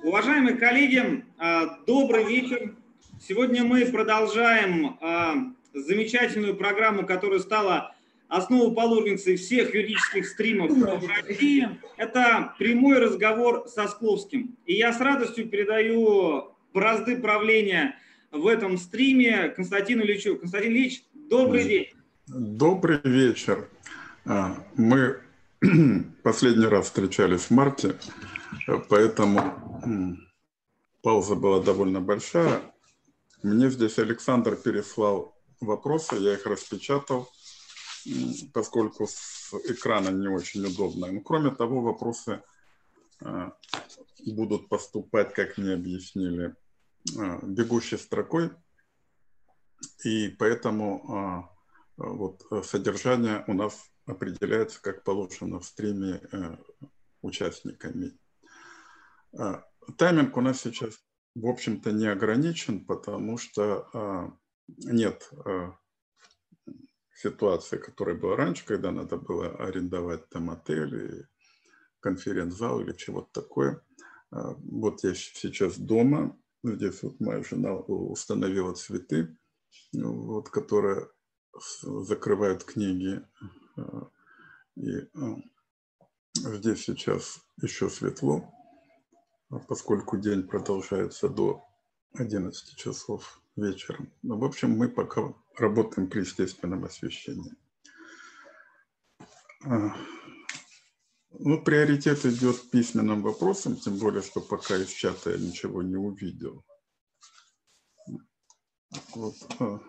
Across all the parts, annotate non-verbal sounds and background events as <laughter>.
Уважаемые коллеги, а, добрый вечер. Сегодня мы продолжаем а, замечательную программу, которая стала основоположницей всех юридических стримов в России. Это прямой разговор со Скловским. И я с радостью передаю бразды правления в этом стриме Константину Ильичу. Константин Ильич, добрый день. Добрый вечер. А, мы <clears throat> последний раз встречались в марте, поэтому пауза была довольно большая. Мне здесь Александр переслал вопросы, я их распечатал, поскольку с экрана не очень удобно. Но кроме того, вопросы а, будут поступать, как мне объяснили, а, бегущей строкой, и поэтому вот содержание у нас определяется, как положено в стриме э, участниками. Э, тайминг у нас сейчас, в общем-то, не ограничен, потому что э, нет э, ситуации, которая была раньше, когда надо было арендовать там отель, конференц-зал или чего-то такое. Вот я сейчас дома, здесь вот моя жена установила цветы, вот, которые закрывают книги и здесь сейчас еще светло, а поскольку день продолжается до 11 часов вечером. Ну, в общем, мы пока работаем при естественном освещении. А, ну, приоритет идет письменным вопросам, тем более, что пока из чата я ничего не увидел. Вот. А,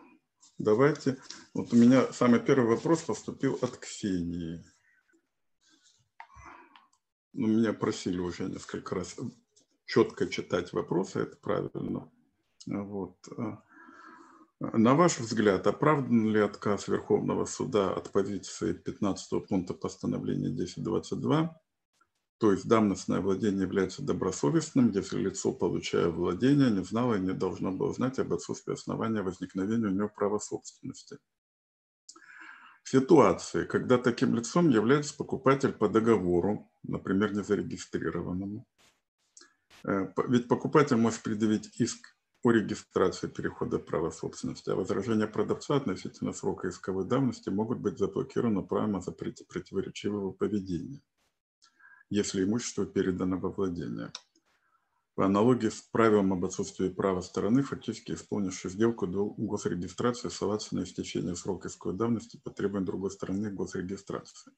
Давайте. Вот у меня самый первый вопрос поступил от Ксении. Ну, меня просили уже несколько раз четко читать вопросы, это правильно. Вот. На ваш взгляд, оправдан ли отказ Верховного суда от позиции 15 пункта постановления 1022 то есть давностное владение является добросовестным, если лицо, получая владение, не знало и не должно было знать об отсутствии основания возникновения у него права собственности. В ситуации, когда таким лицом является покупатель по договору, например, незарегистрированному, ведь покупатель может предъявить иск о регистрации перехода права собственности, а возражения продавца относительно срока исковой давности могут быть заблокированы правом о запрете противоречивого поведения если имущество передано во владение. По аналогии с правилом об отсутствии права стороны, фактически исполнившей сделку до госрегистрации, ссылаться на истечение срока исковой давности по требованию другой стороны госрегистрации.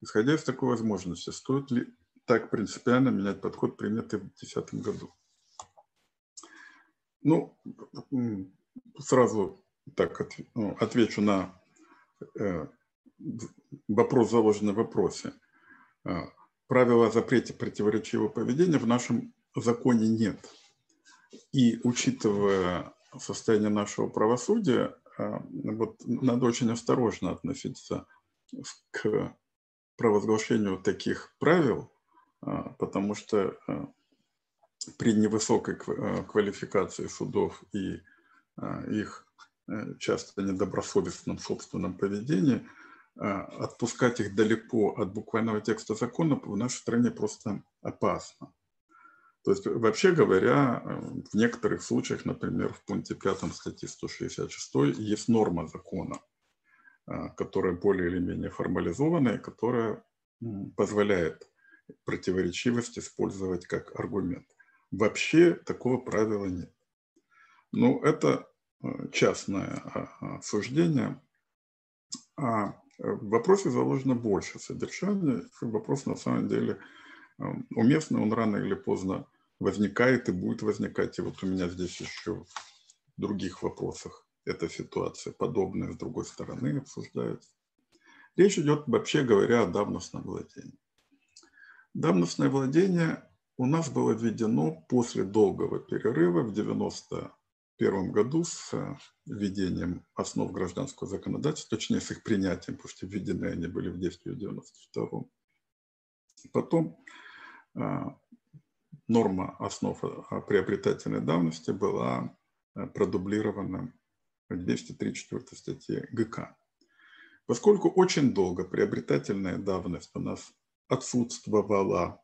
Исходя из такой возможности, стоит ли так принципиально менять подход, принятый в 2010 году? Ну, сразу так ну, отвечу на э, вопрос, заложенный в вопросе. А, правила о запрете противоречивого поведения в нашем законе нет. И учитывая состояние нашего правосудия, а, вот надо очень осторожно относиться к провозглашению таких правил, потому что а, при невысокой квалификации судов и их э, часто недобросовестном собственном поведении – а, отпускать их далеко от буквального текста закона в нашей стране просто опасно. То есть, вообще говоря, в некоторых случаях, например, в пункте 5 статьи 166 есть норма закона, а, которая более или менее формализованная, которая позволяет противоречивость использовать как аргумент. Вообще такого правила нет. Ну, это а, частное суждение. А в вопросе заложено больше содержания. Вопрос на самом деле эм, уместный, он рано или поздно возникает и будет возникать. И вот у меня здесь еще в других вопросах эта ситуация подобная с другой стороны обсуждается. Речь идет, вообще говоря, о давностном владении. Давностное владение у нас было введено после долгого перерыва в 90 1991 году с э, введением основ гражданского законодательства, точнее с их принятием, потому что введены они были в действие в 1992. Потом э, норма основ приобретательной давности была э, продублирована в 234 статье ГК. Поскольку очень долго приобретательная давность у нас отсутствовала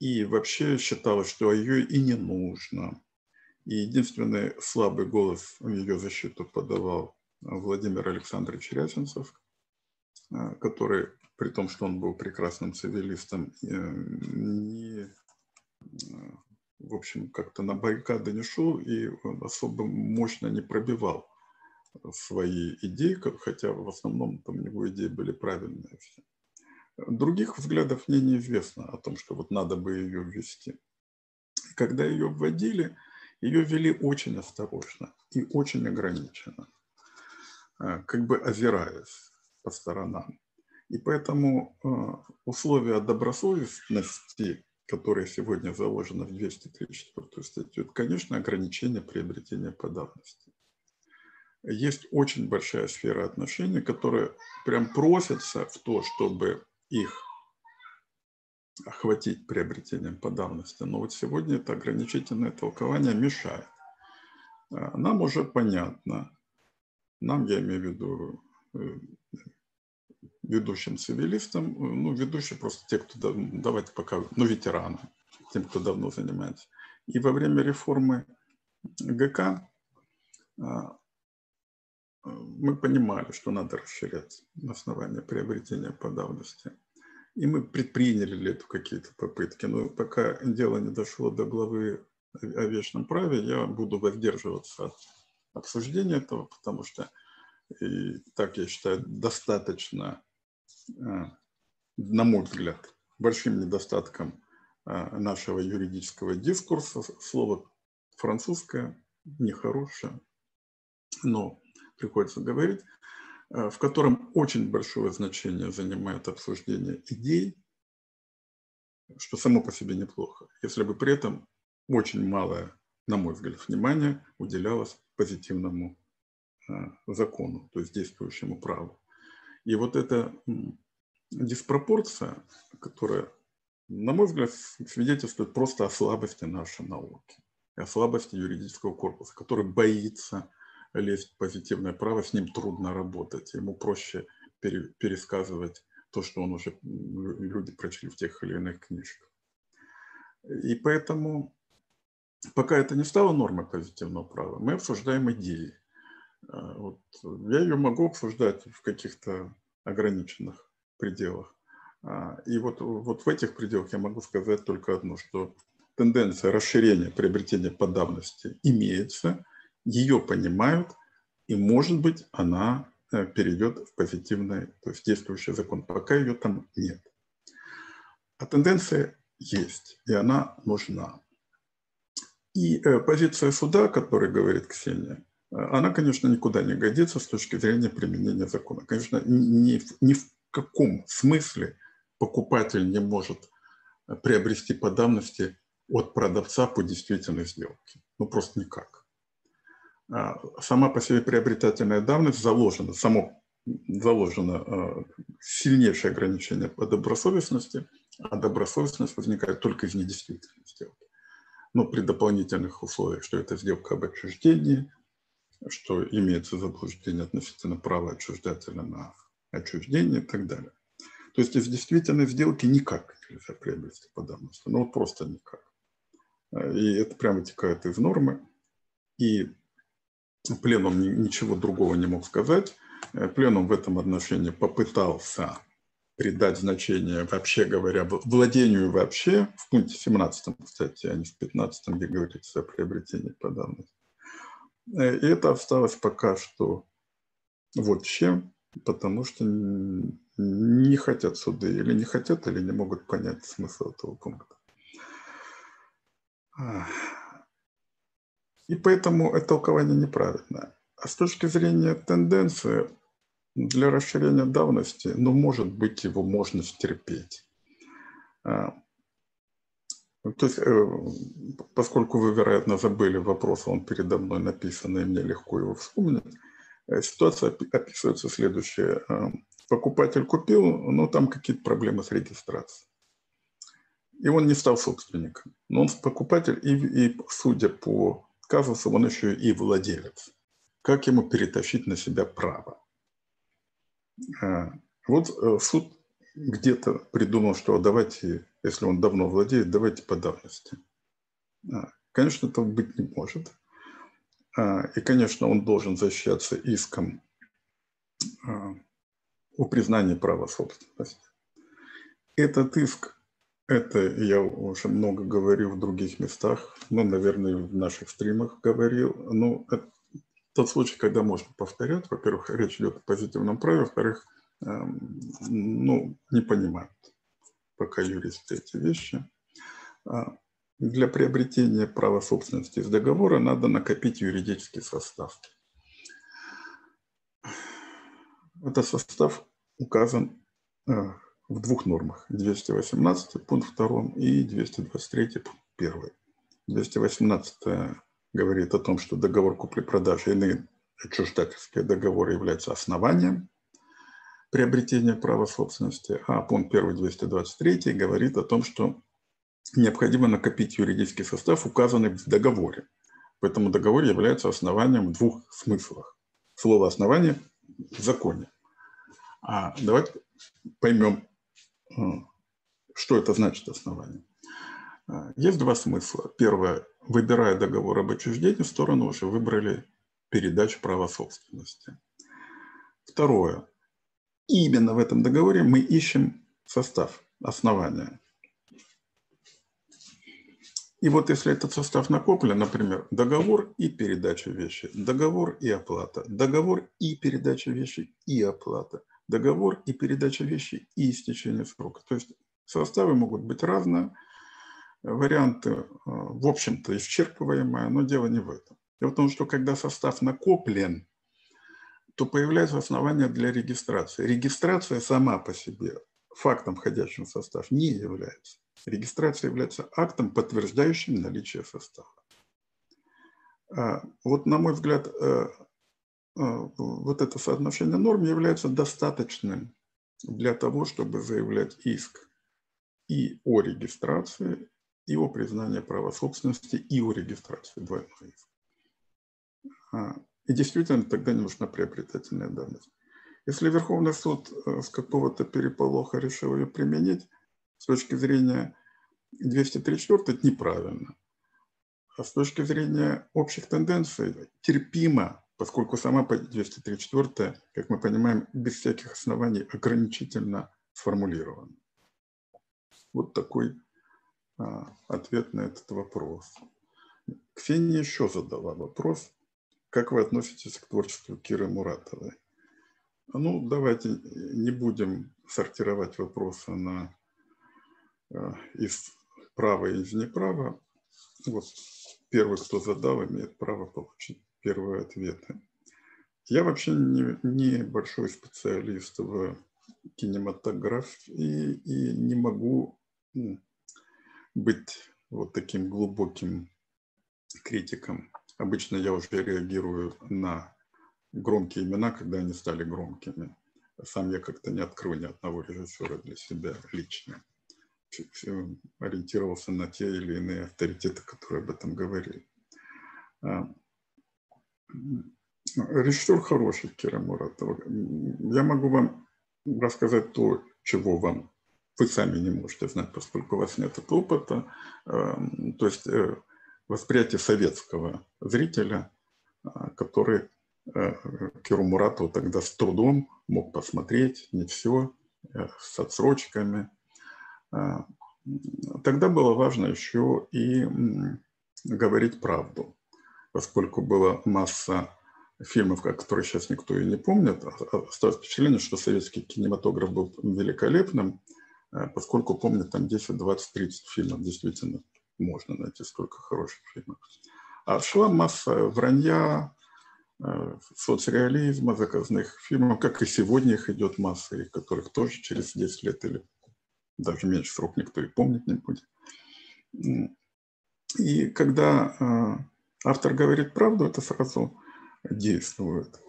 И вообще считалось, что ее и не нужно. И единственный слабый голос в ее защиту подавал Владимир Александрович Рязанцев, э, который, при том, что он был прекрасным цивилистом, э, не, э, в общем, как-то на баррикады не шел и особо мощно не пробивал свои идеи, хотя в основном там его идеи были правильные все. Других взглядов мне неизвестно о том, что вот надо бы ее ввести. Когда ее вводили, ее вели очень осторожно и очень ограниченно, а, как бы озираясь по сторонам. И поэтому а, условия добросовестности, которые сегодня заложены в 234 статью, это, конечно, ограничение приобретения по давности. Есть очень большая сфера отношений, которая прям просится в то, чтобы их охватить приобретением по давности. Но вот сегодня это ограничительное толкование мешает. А, нам уже понятно, нам, я имею в виду э, ведущим цивилистам, ну, ведущие просто те, кто, давайте пока, ну, ветераны, тем, кто давно занимается. И во время реформы ГК а, мы понимали, что надо расширять основания приобретения по давности. И мы предприняли этого какие-то попытки. Но пока дело не дошло до главы о вечном праве, я буду воздерживаться от обсуждения этого, потому что, и, так я считаю, достаточно, а, на мой взгляд, большим недостатком а, нашего юридического дискурса. Слово французское, нехорошее, но приходится говорить. Э, в котором очень большое значение занимает обсуждение идей, что само по себе неплохо, если бы при этом очень малое, на мой взгляд, внимание уделялось позитивному э, закону, то есть действующему праву. И вот эта диспропорция, которая, на мой взгляд, свидетельствует просто о слабости нашей науки, о слабости юридического корпуса, который боится лезть в позитивное право, с ним трудно работать. Ему проще пере, пересказывать то, что он уже люди прочли в тех или иных книжках. И поэтому, пока это не стало нормой позитивного права, мы обсуждаем идеи. А, вот, я ее могу обсуждать в каких-то ограниченных пределах. А, и вот, вот в этих пределах я могу сказать только одно, что тенденция расширения приобретения по давности имеется, ее понимают, и, может быть, она э, перейдет в позитивный, то есть действующий закон. Пока ее там нет. А тенденция есть, и она нужна. И э, позиция суда, о которой говорит Ксения, э, она, конечно, никуда не годится с точки зрения применения закона. Конечно, ни, ни в каком смысле покупатель не может приобрести по давности от продавца по действительной сделке. Ну, просто никак. А, сама по себе приобретательная давность заложена, само заложено а, сильнейшее ограничение по добросовестности, а добросовестность возникает только из недействительной сделки. Но при дополнительных условиях, что это сделка об отчуждении, что имеется заблуждение относительно права отчуждателя на отчуждение и так далее. То есть из действительной сделки никак нельзя приобрести по давности. Ну вот просто никак. И это прямо вытекает из нормы. И Пленум ничего другого не мог сказать. Э, пленум в этом отношении попытался придать значение, вообще говоря, владению вообще, в пункте 17, кстати, а не в 15, где говорится о приобретении по давности. Э, и это осталось пока что чем, потому что не хотят суды, или не хотят, или не могут понять смысл этого пункта. И поэтому это толкование неправильное. А с точки зрения тенденции, для расширения давности, ну, может быть, его можно стерпеть. А, то есть, э, поскольку вы, вероятно, забыли вопрос, он передо мной написан, и мне легко его вспомнить, э, ситуация описывается следующая. Э, покупатель купил, но там какие-то проблемы с регистрацией. И он не стал собственником. Но он покупатель, и, и судя по казусу, он еще и владелец. Как ему перетащить на себя право? А, вот э, суд где-то придумал, что давайте, если он давно владеет, давайте по давности. А, конечно, этого быть не может. А, и, конечно, он должен защищаться иском о признании права собственности. Этот иск, это я уже много говорил в других местах, ну, наверное, в наших стримах говорил, но это тот случай, когда можно повторять. Во-первых, речь идет о позитивном праве, во-вторых, эм, ну, не понимают пока юристы эти вещи. А, для приобретения права собственности из договора надо накопить юридический состав. Этот состав указан э, в двух нормах. 218 пункт 2 и 223 пункт 1. 218 говорит о том, что договор купли-продажи и иные отчуждательские договоры являются основанием приобретения права собственности, а пункт 1 223 говорит о том, что необходимо накопить юридический состав, указанный в договоре. Поэтому договор является основанием в двух смыслах. Слово «основание» в законе. А давайте поймем, что это значит основание. Э, есть два смысла. Первое. Выбирая договор об отчуждении, сторону уже выбрали передачу права собственности. Второе. Именно в этом договоре мы ищем состав, основания. И вот если этот состав накоплен, например, договор и передача вещи, договор и оплата, договор и передача вещи и оплата, договор и передача вещи и истечение срока. То есть составы могут быть разные, варианты, э, в общем-то, исчерпываемые, но дело не в этом. Дело в том, что когда состав накоплен, то появляется основание для регистрации. Регистрация сама по себе фактом, входящим в состав, не является. Регистрация является актом, подтверждающим наличие состава. А, вот, на мой взгляд, э, вот это соотношение норм является достаточным для того, чтобы заявлять иск и о регистрации, и о признании права собственности, и о регистрации двойной иск. А, и действительно, тогда не нужна приобретательная давность. Если Верховный суд э, с какого-то переполоха решил ее применить, с точки зрения 234 это неправильно. А с точки зрения общих тенденций терпимо, поскольку сама 234, как мы понимаем, без всяких оснований ограничительно сформулирована. Вот такой а, ответ на этот вопрос. Ксения еще задала вопрос, как вы относитесь к творчеству Киры Муратовой? Ну, давайте не будем сортировать вопросы на Э, из права и из неправа. Вот первый, кто задал, имеет право получить первые ответы. Я вообще не, не большой специалист в кинематографии и не могу быть вот таким глубоким критиком. Обычно я уже реагирую на громкие имена, когда они стали громкими. Сам я как-то не открою ни одного режиссера для себя лично ориентировался на те или иные авторитеты, которые об этом говорили. Режиссер хороший, Кира Муратова. Я могу вам рассказать то, чего вам вы сами не можете знать, поскольку у вас нет этого опыта. А, то есть э, восприятие советского зрителя, а, который э, Киру Муратову тогда с трудом мог посмотреть, не все, э, с отсрочками – тогда было важно еще и говорить правду, поскольку была масса фильмов, которые сейчас никто и не помнит. А, а, осталось впечатление, что советский кинематограф был великолепным, поскольку помнят там 10, 20, 30 фильмов. Действительно, можно найти столько хороших фильмов. А шла масса вранья, соцреализма, заказных фильмов, как и сегодня их идет масса, и которых тоже через 10 лет или даже меньше срок никто и помнить не будет. И когда а, автор говорит правду, это сразу действует.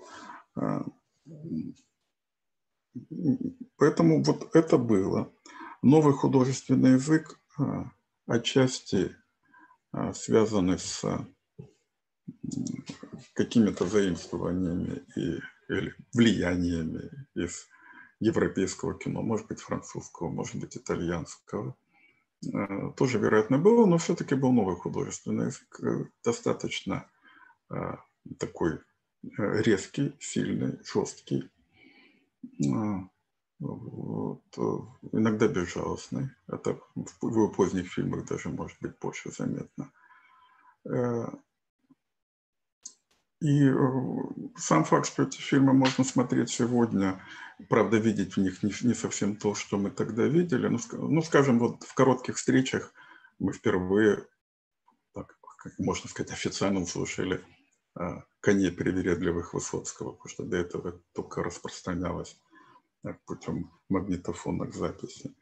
А, поэтому вот это было. Новый художественный язык а, отчасти связанный с какими-то заимствованиями и, или влияниями из европейского кино, может быть, французского, может быть, итальянского. Э, тоже, вероятно, было, но все-таки был новый художественный язык, э, достаточно такой резкий, сильный, жесткий, вот, иногда безжалостный. Это в его поздних фильмах даже может быть больше заметно. И э, сам факт, что эти фильмы можно смотреть сегодня, правда, видеть в них не, не совсем то, что мы тогда видели. Ну, ну, скажем, вот в коротких встречах мы впервые, так, как можно сказать, официально услышали а, «Коней привередливых» Высоцкого, потому что до этого только распространялось так, путем магнитофонных записей.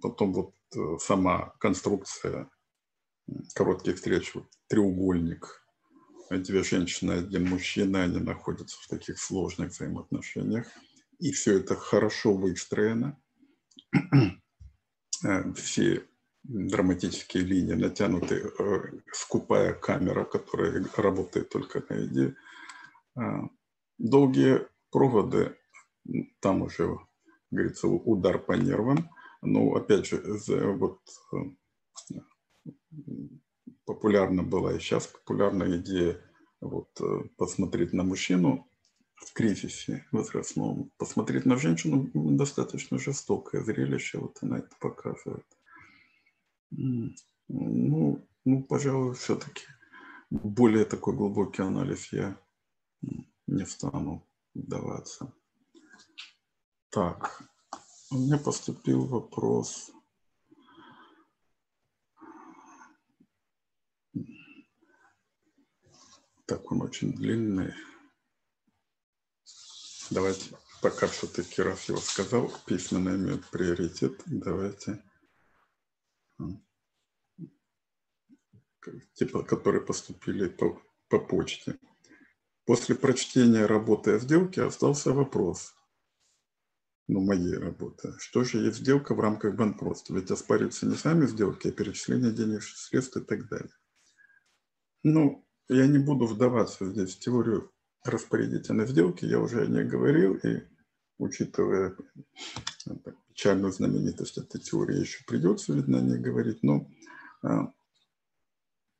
Потом вот э, сама конструкция коротких встреч, вот, треугольник – две женщины, один мужчина, они находятся в таких сложных взаимоотношениях. И все это хорошо выстроено. Э, все драматические линии натянуты, э, скупая камера, которая работает только на идее. Э, долгие проводы, там уже, говорится, удар по нервам. Но, опять же, вот популярна была и сейчас популярна идея вот, э, посмотреть на мужчину в кризисе возрастном, посмотреть на женщину достаточно жестокое зрелище, вот она это показывает. Ну, ну пожалуй, все-таки более такой глубокий анализ я не стану вдаваться. Так, у меня поступил вопрос Так, он очень длинный. Давайте, пока все-таки раз его сказал, письменно имеет приоритет, давайте типа, которые поступили по, по почте. После прочтения работы о сделке остался вопрос, ну, моей работы. Что же есть сделка в рамках банкротства? Ведь оспариваются не сами сделки, а перечисление денежных средств и так далее. Ну, я не буду вдаваться здесь в теорию распорядительной сделки, я уже о ней говорил, и учитывая ну, печальную знаменитость этой теории, еще придется, видно, о ней говорить, но а,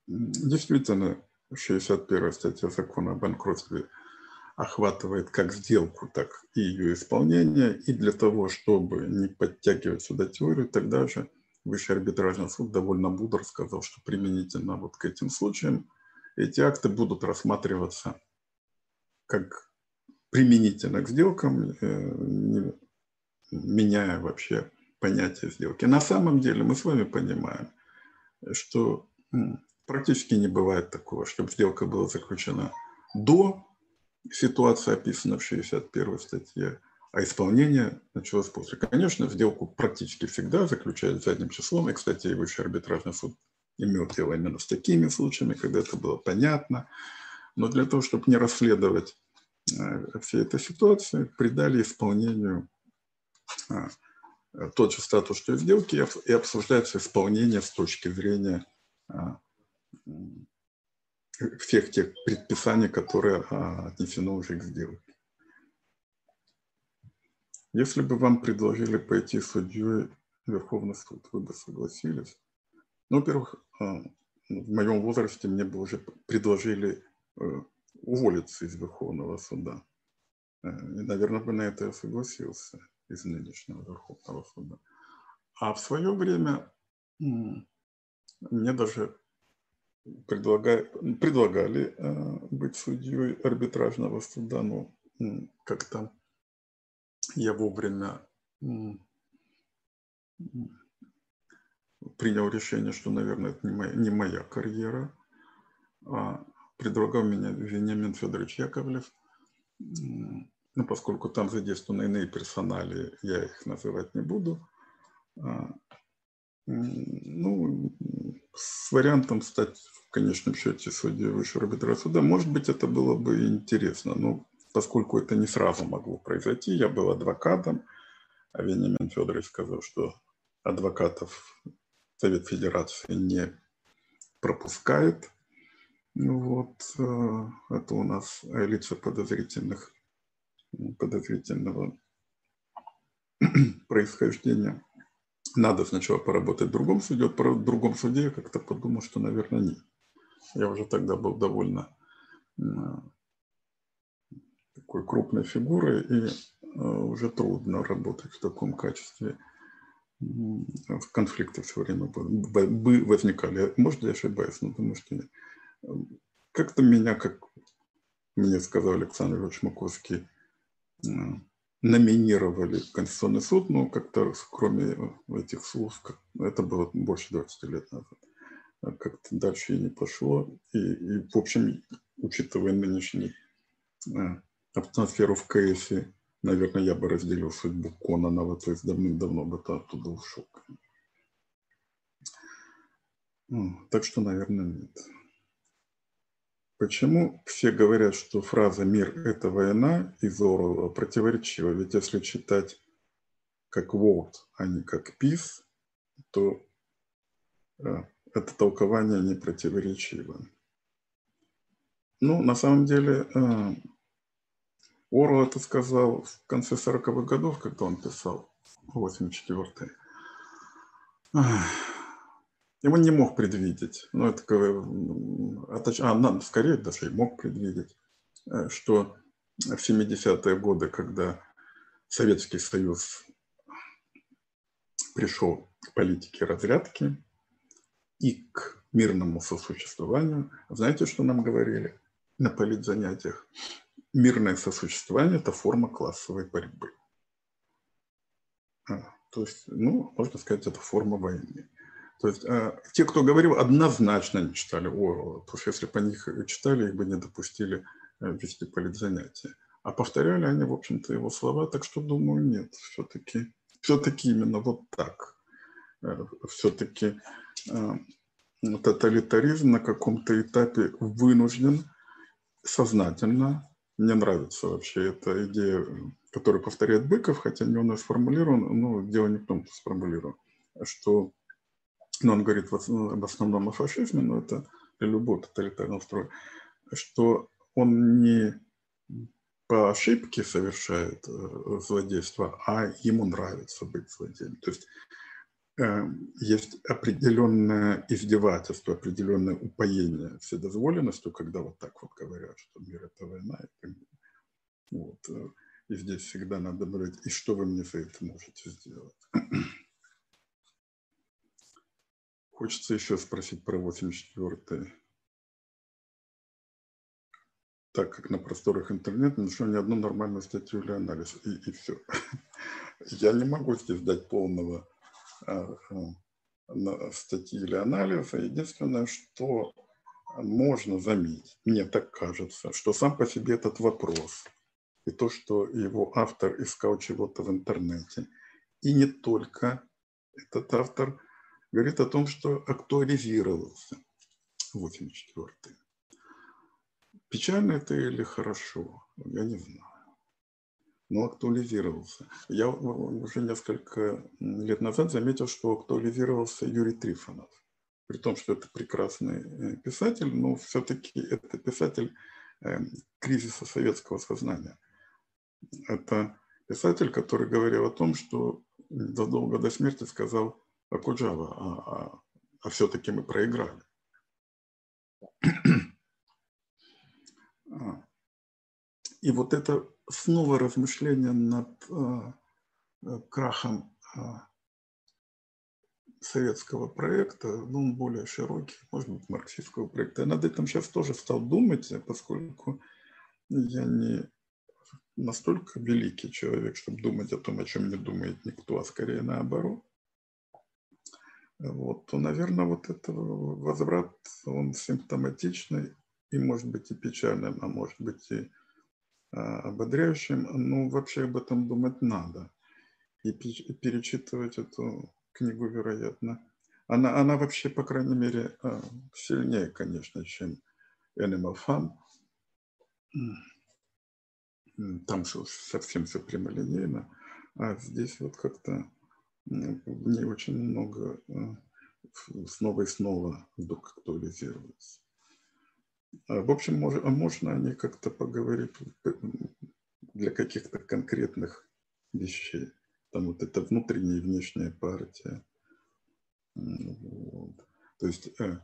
действительно 61 статья закона о банкротстве охватывает как сделку, так и ее исполнение. И для того, чтобы не подтягивать сюда теорию, тогда же Высший арбитражный суд довольно мудро сказал, что применительно вот к этим случаям эти акты будут рассматриваться как применительно к сделкам, э, не меняя вообще понятие сделки. На самом деле мы с вами понимаем, что практически не бывает такого, чтобы сделка была заключена до ситуации, описанной в 61 статье, а исполнение началось после. Конечно, сделку практически всегда заключают задним числом. И, кстати, и Высший арбитражный суд имел дело именно с такими случаями, когда это было понятно. Но для того, чтобы не расследовать э, всей этой ситуации, придали исполнению а, тот же статус, что и сделки, и обсуждается исполнение с точки зрения а, всех тех предписаний, которые а, отнесены уже к сделке. Если бы вам предложили пойти судьей в Верховный суд, вы бы согласились? Ну, во-первых, а, в моем возрасте мне бы уже предложили э, уволиться из Верховного суда. Э, и, наверное, бы на это я согласился из нынешнего Верховного суда. А в свое время мне даже предлагали, предлагали э, быть судьей арбитражного суда, но как-то я вовремя принял решение, что, наверное, это не моя, не моя карьера. А предлагал меня Вениамин Федорович Яковлев. Ну, поскольку там задействованы иные персонали, я их называть не буду. А, ну, с вариантом стать в конечном счете судьей высшего арбитражного суда, может быть, это было бы интересно, но поскольку это не сразу могло произойти, я был адвокатом, а Вениамин Федорович сказал, что адвокатов Совет Федерации не пропускает. Ну вот, э, это у нас лица подозрительных подозрительного <clears throat> происхождения. Надо сначала поработать в другом суде, в другом суде я как-то подумал, что, наверное, нет. Я уже тогда был довольно такой крупной фигурой, и э, уже трудно работать в таком качестве. Конфликты все время бы возникали. Может, я ошибаюсь, но думаю, что как-то меня, как мне сказал Александр Ильич Маковский, э, номинировали в Конституционный суд, но как-то кроме этих слов, это было больше 20 лет назад, а как-то дальше и не пошло. И, и в общем, учитывая нынешний э, атмосферу в КСе, наверное, я бы разделил судьбу Кононова, то есть давным-давно бы оттуда ушел. Так что, наверное, нет. Почему все говорят, что фраза «мир – это война» из Орла противоречива? Ведь если читать как «word», а не как «peace», то э, это толкование не противоречиво. Ну, на самом деле, э, Орл это сказал в конце 40-х годов, когда он писал 84-й. И он не мог предвидеть, ну, это, а, а скорее даже и мог предвидеть, э, что в 70-е годы, когда Советский Союз пришел к политике разрядки и к мирному сосуществованию, знаете, что нам говорили на политзанятиях? Мирное сосуществование – это форма классовой борьбы. А, то есть, ну, можно сказать, это форма войны. То есть э, те, кто говорил, однозначно не читали Орла, потому что если бы они их читали, их бы не допустили э, вести политзанятия. А повторяли они, в общем-то, его слова, так что, думаю, нет, все-таки все-таки именно вот так. Э, все-таки э, тоталитаризм на каком-то этапе вынужден сознательно, мне нравится вообще эта идея, которую повторяет Быков, хотя не он ее сформулирован, но дело не в том, что сформулирован, что но он говорит в основном о фашизме, но это для любого тоталитарного строя, что он не по ошибке совершает э, злодейство, а ему нравится быть злодеем. То есть есть определенное издевательство, определенное упоение вседозволенностью, когда вот так вот говорят, что мир – это война. Вот. Э, и здесь всегда надо говорить, и что вы мне за это можете сделать? <clears throat> Хочется еще спросить про 84-й. Так как на просторах интернета не нашел ни одну нормальную статью или анализ, и, и все. <laughs> Я не могу здесь дать полного статьи или анализа. Единственное, что можно заметить, мне так кажется, что сам по себе этот вопрос и то, что его автор искал чего-то в интернете, и не только этот автор – говорит о том, что актуализировался 84-й. Печально это или хорошо, я не знаю. Но актуализировался. Я уже несколько лет назад заметил, что актуализировался Юрий Трифонов. При том, что это прекрасный э, писатель, но все-таки это писатель э, кризиса советского сознания. Это писатель, который говорил о том, что задолго до смерти сказал, Акуджава, а, а, а все-таки мы проиграли. <clears throat> А. И вот это снова размышление над а, крахом а, советского проекта, ну, более широкий, может быть, марксистского проекта. Я над этим сейчас тоже стал думать, поскольку я не настолько великий человек, чтобы думать о том, о чем не думает никто, а скорее наоборот вот, то, наверное, вот этот возврат, он симптоматичный и может быть и печальным, а может быть и ободряющим. Ну, вообще об этом думать надо. И, перечитывать эту книгу, вероятно. Она, она вообще, по крайней мере, а, сильнее, конечно, чем Animal Farm. Там совсем все прямолинейно. А здесь вот как-то в ней очень много э, снова и снова вдруг актуализируется. А, в общем, можно, а можно о ней как-то поговорить для каких-то конкретных вещей. Там вот это внутренняя и внешняя партия. Вот. То есть э,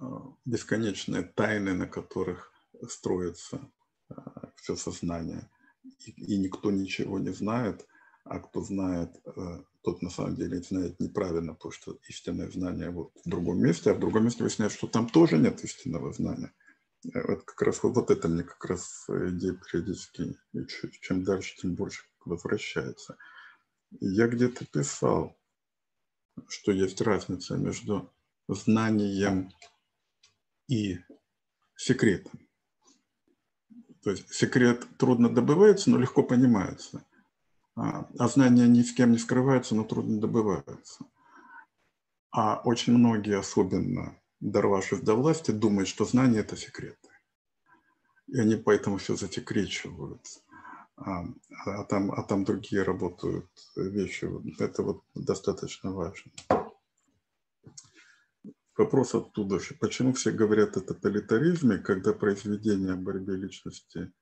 э, бесконечные тайны, на которых строится э, все сознание. И, и никто ничего не знает, а кто знает, э, тот на самом деле знает неправильно, потому что истинное знание вот в другом месте, а в другом месте выясняется, что там тоже нет истинного знания. Э, вот как раз вот, это мне как раз идея периодически, и чем дальше, тем больше возвращается. Я где-то писал, что есть разница между знанием и секретом. То есть секрет трудно добывается, но легко понимается. А, а знания ни с кем не скрываются, но трудно добываются. А очень многие, особенно дорвавшись до власти, думают, что знания – это секреты. И они поэтому все засекречивают. А, а, там, а там другие работают вещи. Это вот достаточно важно. Вопрос оттуда же. Почему все говорят о тоталитаризме, когда произведение о борьбе личности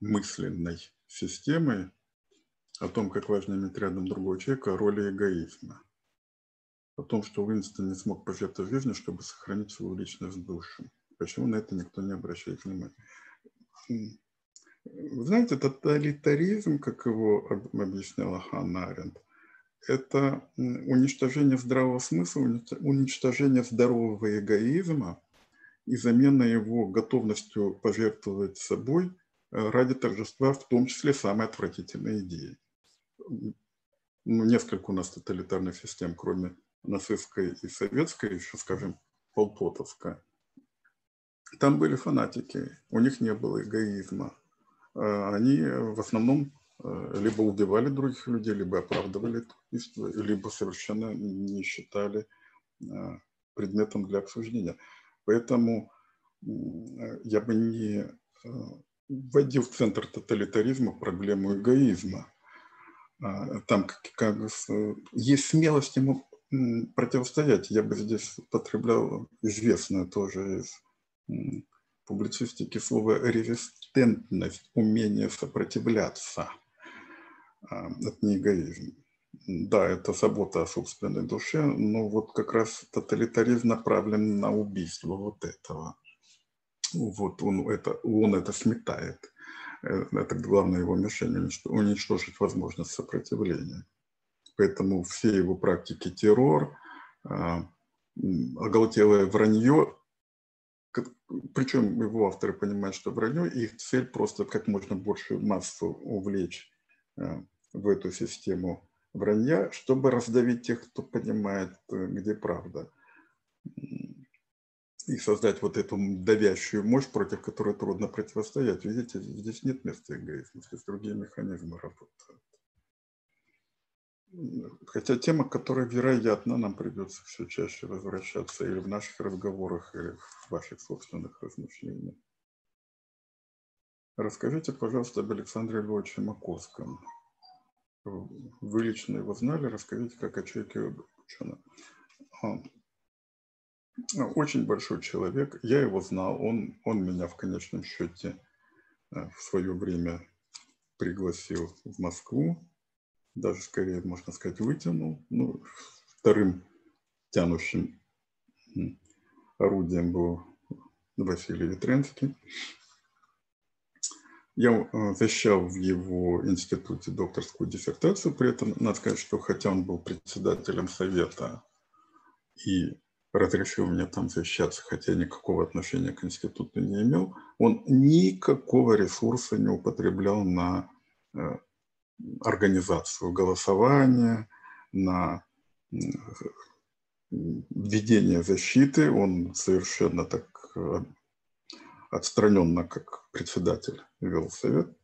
мысленной системой, о том, как важно иметь рядом другого человека, роли эгоизма? О том, что Уинстон не смог пожертвовать жизнью, чтобы сохранить свою личность душу. Почему на это никто не обращает внимания? Вы знаете, тоталитаризм, как его объясняла Ханна Аренд, это уничтожение здравого смысла, уничтожение здорового эгоизма и замена его готовностью пожертвовать собой э, ради торжества, в том числе самой отвратительной идеи. Ну, несколько у нас тоталитарных систем, кроме нацистской и советской, еще, скажем, полпотовская. Там были фанатики, у них не было эгоизма. А они в основном Э, либо убивали других людей, либо оправдывали убийство, либо совершенно не считали э, предметом для обсуждения. Поэтому я бы не э, вводил в центр тоталитаризма проблему эгоизма. А, там как, как, есть смелость ему противостоять. Я бы здесь потреблял известное тоже из публицистики слово резистентность, умение сопротивляться – а, это не. Да, это забота о собственной душе, но вот как раз тоталитаризм направлен на убийство вот этого. Вот он это, он это сметает. Э, это главное его мишень – уничтожить возможность сопротивления. Поэтому все его практики террор, а, оголтелое вранье, причем его авторы понимают, что вранье, их цель просто как можно больше массу увлечь э, в эту систему вранья, чтобы раздавить тех, кто понимает, э, где правда. И создать вот эту давящую мощь, против которой трудно противостоять. Видите, здесь нет места эгоизма, здесь другие механизмы работают. Хотя тема, к которой, вероятно, нам придется все чаще возвращаться или в наших разговорах, или в ваших собственных размышлениях. Расскажите, пожалуйста, об Александре Львовиче Маковском. Вы лично его знали, расскажите, как о человеке ученого. Очень большой человек, я его знал, он, он меня в конечном счете э, в свое время пригласил в Москву, даже скорее, можно сказать, вытянул. Ну, вторым тянущим орудием был Василий Ветренский. Я э, защищал в его институте докторскую диссертацию, при этом надо сказать, что хотя он был председателем совета и разрешил мне там защищаться, хотя никакого отношения к институту не имел, он никакого ресурса не употреблял на э, организацию голосования, на введение защиты. Он совершенно так э, отстраненно, как председатель, вел совет,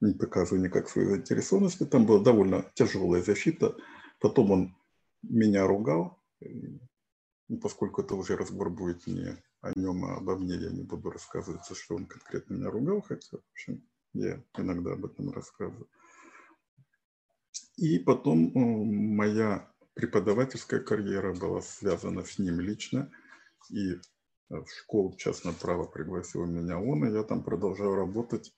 не показывая никак своей заинтересованности. Там была довольно тяжелая защита. Потом он меня ругал, поскольку это уже разбор будет не о нем, а обо мне, я не буду рассказывать, что он конкретно меня ругал, хотя, в общем, я иногда об этом рассказываю. И потом моя преподавательская карьера была связана с ним лично, и в школу частное право пригласил меня он, и я там продолжал работать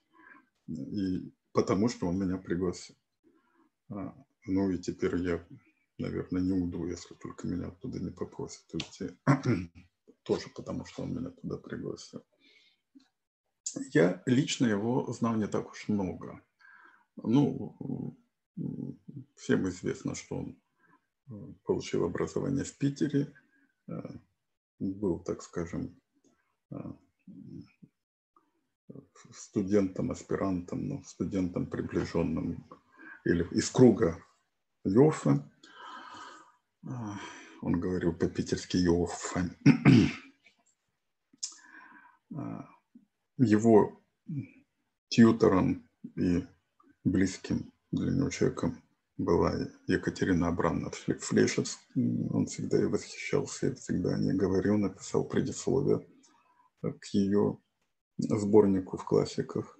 И потому что он меня пригласил. А, ну и теперь я, наверное, не уйду, если только меня оттуда не попросят уйти. <clears throat> Тоже потому, что он меня туда пригласил. Я лично его знал не так уж много. Ну, всем известно, что он э, получил образование в Питере, э, был, так скажем, э, студентом, аспирантом, ну, студентом приближенным или из круга Йоффа. Он говорил по-питерски Йоффа. Его тьютором и близким для него человеком была Екатерина Абрамовна Флешец. Он всегда и восхищался, и всегда не говорил, написал предисловие к ее сборнику в классиках.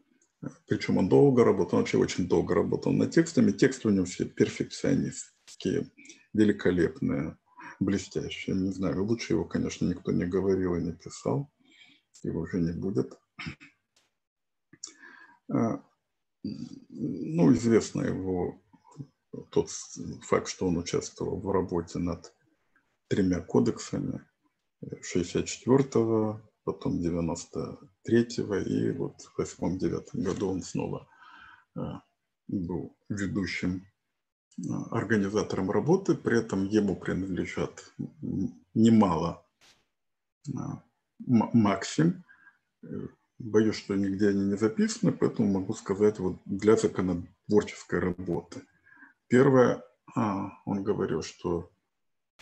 Причем он долго работал, он вообще очень долго работал над текстами. Тексты у него все перфекционистские, великолепные, блестящие. Не знаю, лучше его, конечно, никто не говорил и не писал. Его уже не будет. Ну, известно его тот факт, что он участвовал в работе над тремя кодексами 64-го, потом 93-го, и вот в 8-9 году он снова э, был ведущим э, организатором работы, при этом ему принадлежат немало э, максим, Боюсь, что нигде они не записаны, поэтому могу сказать вот для законотворческой работы. Первое, а, он говорил, что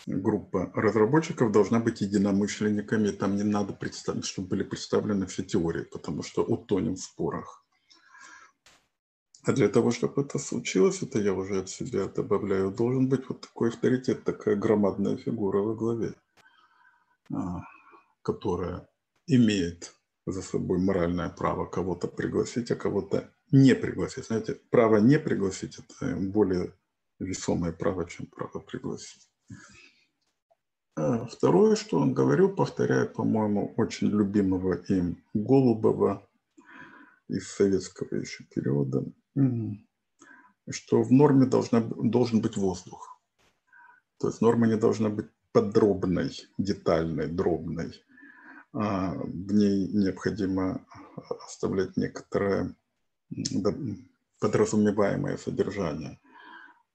группа разработчиков должна быть единомышленниками, там не надо представить, чтобы были представлены все теории, потому что утонем в спорах. А для того, чтобы это случилось, это я уже от себя добавляю, должен быть вот такой авторитет, такая громадная фигура во главе, а, которая имеет за собой моральное право кого-то пригласить, а кого-то не пригласить. Знаете, право не пригласить – это более весомое право, чем право пригласить. А второе, что он говорил, повторяя, по-моему, очень любимого им Голубова из советского еще периода, что в норме должна, должен быть воздух. То есть норма не должна быть подробной, детальной, дробной. А, в ней необходимо оставлять некоторое подразумеваемое содержание.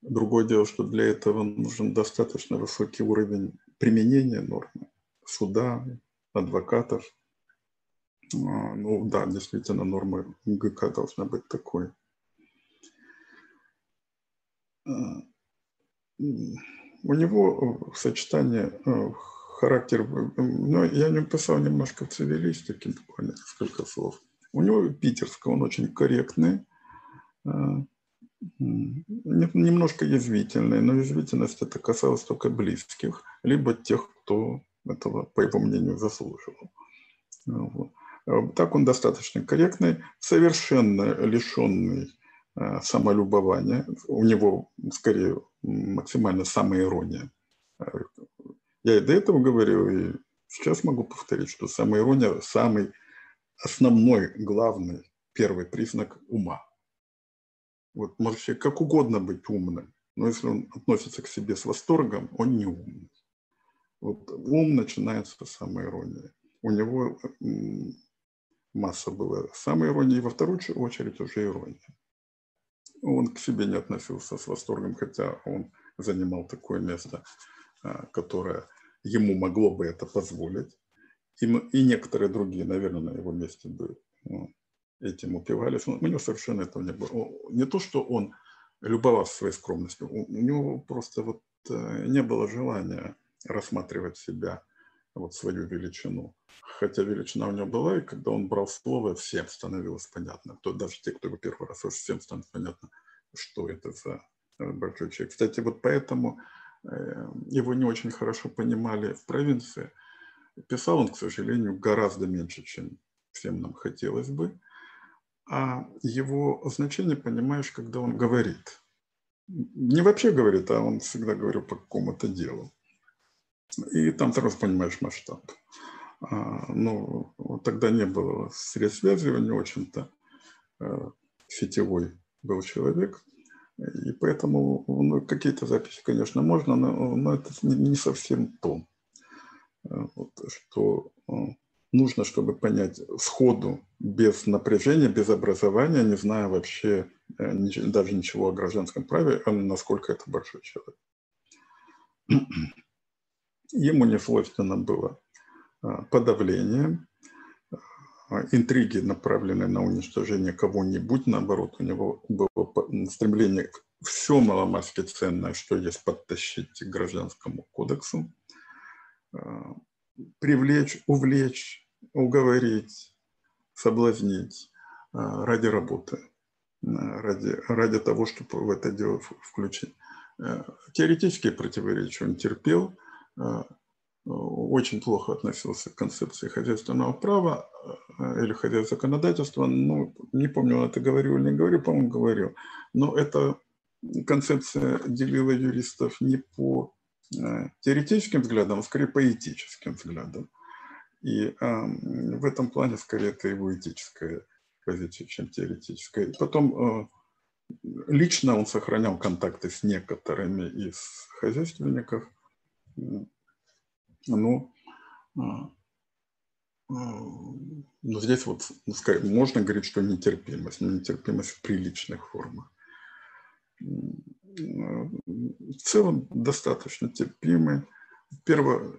Другое дело, что для этого нужен достаточно высокий уровень применения нормы суда, адвокатов. А, ну да, действительно, норма ГК должна быть такой. А, у него сочетание характер, ну, я не писал немножко в цивилистике, буквально несколько слов. У него питерского, он очень корректный, э, немножко язвительный, но язвительность это касалось только близких, либо тех, кто этого, по его мнению, заслуживал. Вот. Так он достаточно корректный, совершенно лишенный э, самолюбования. У него скорее максимально самоирония. Я и до этого говорил, и сейчас могу повторить, что самая ирония – самый основной, главный, первый признак ума. Вот может как угодно быть умным, но если он относится к себе с восторгом, он не умный. Вот ум начинается с самой иронии. У него масса была самой иронии, и во вторую очередь уже ирония. Он к себе не относился с восторгом, хотя он занимал такое место, а, которое ему могло бы это позволить. И, некоторые другие, наверное, на его месте бы ну, этим упивались. Но у него совершенно этого не было. Не то, что он любовался своей скромностью, у, него просто вот э, не было желания рассматривать себя, вот свою величину. Хотя величина у него была, и когда он брал слово, всем становилось понятно. То, даже те, кто его первый раз всем становится понятно, что это за э, большой человек. Кстати, вот поэтому его не очень хорошо понимали в провинции. Писал он, к сожалению, гораздо меньше, чем всем нам хотелось бы. А его значение понимаешь, когда он говорит. Не вообще говорит, а он всегда говорил по какому-то делу. И там сразу понимаешь масштаб. А, ну, тогда не было средств связи, не очень-то. Э, сетевой был человек, и поэтому ну, какие-то записи, конечно, можно, но, но это не, совсем то, вот, что нужно, чтобы понять сходу, без напряжения, без образования, не зная вообще даже ничего о гражданском праве, насколько это большой человек. <clears throat> Ему не свойственно было подавление, интриги, направленные на уничтожение кого-нибудь, наоборот, у него было стремление все маломальски ценное, что есть, подтащить к гражданскому кодексу, привлечь, увлечь, уговорить, соблазнить ради работы, ради, ради того, чтобы в это дело включить. Теоретические противоречия он терпел, очень плохо относился к концепции хозяйственного права э, или хозяйственного законодательства. Ну, не помню, он это говорил или не говорил, по-моему, говорил. Но эта концепция делила юристов не по э, теоретическим взглядам, а скорее по этическим взглядам. И э, в этом плане скорее это его этическая позиция, чем теоретическая. И потом э, лично он сохранял контакты с некоторыми из хозяйственников, ну, а, а, ну, здесь вот ну, можно говорить, что нетерпимость, но нетерпимость в приличных формах. В целом достаточно терпимый. Первое,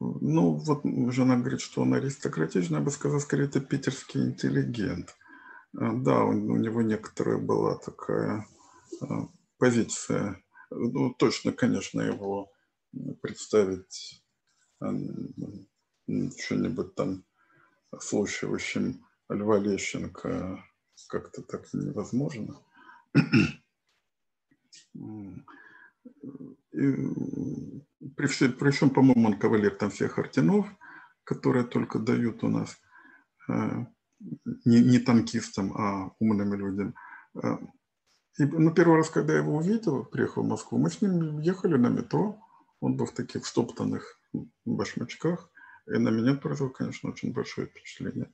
ну, вот жена говорит, что он аристократичный, я бы сказал, скорее, это питерский интеллигент. А, да, у, него некоторая была такая позиция ну, точно, конечно, его представить что-нибудь там слушающим Льва Лещенко как-то так невозможно. И при, все, при всем, по-моему, он кавалер там всех орденов, которые только дают у нас э, не, не танкистам, а умным людям. И, ну, первый раз, когда я его увидел, приехал в Москву, мы с ним ехали на метро. Он был в таких стоптанных башмачках. И на меня произвел, конечно, очень большое впечатление.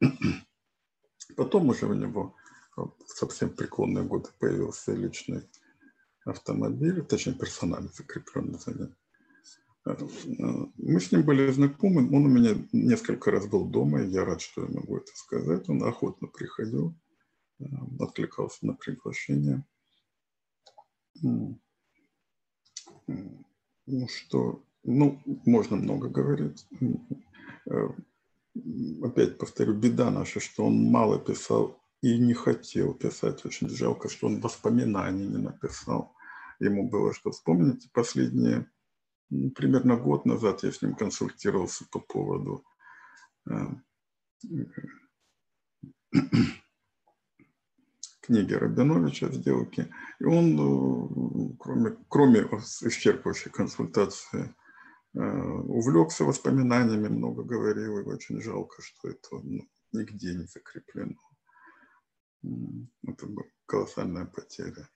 <clears throat> Потом уже у него в совсем преклонные годы появился личный автомобиль, точнее персонально закрепленный за ним. Мы с ним были знакомы, он у меня несколько раз был дома, и я рад, что я могу это сказать. Он охотно приходил откликался на приглашение. Ну что, ну, можно много говорить. Э, опять повторю, беда наша, что он мало писал и не хотел писать. Очень жалко, что он воспоминаний не написал. Ему было что вспомнить. Последние, примерно год назад я с ним консультировался по поводу э, книги Рабиновича «Сделки». И он, э, кроме, кроме исчерпывающей консультации, э, увлекся воспоминаниями, много говорил, и очень жалко, что это ну, нигде не закреплено. Это была колоссальная потеря.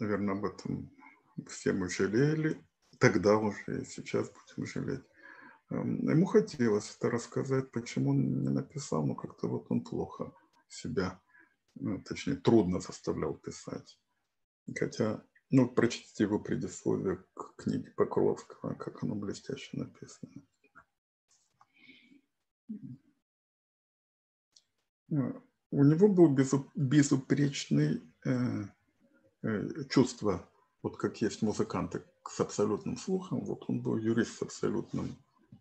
Наверное, об этом все мы жалели, тогда уже и сейчас будем жалеть. Эм, ему хотелось это рассказать, почему он не написал, но как-то вот он плохо себя, ну, точнее, трудно заставлял писать. Хотя, ну, прочтите его предисловие к книге Покровского, как оно блестяще написано. У него был безупречный э, э, чувство, вот как есть музыканты с абсолютным слухом, вот он был юрист с абсолютным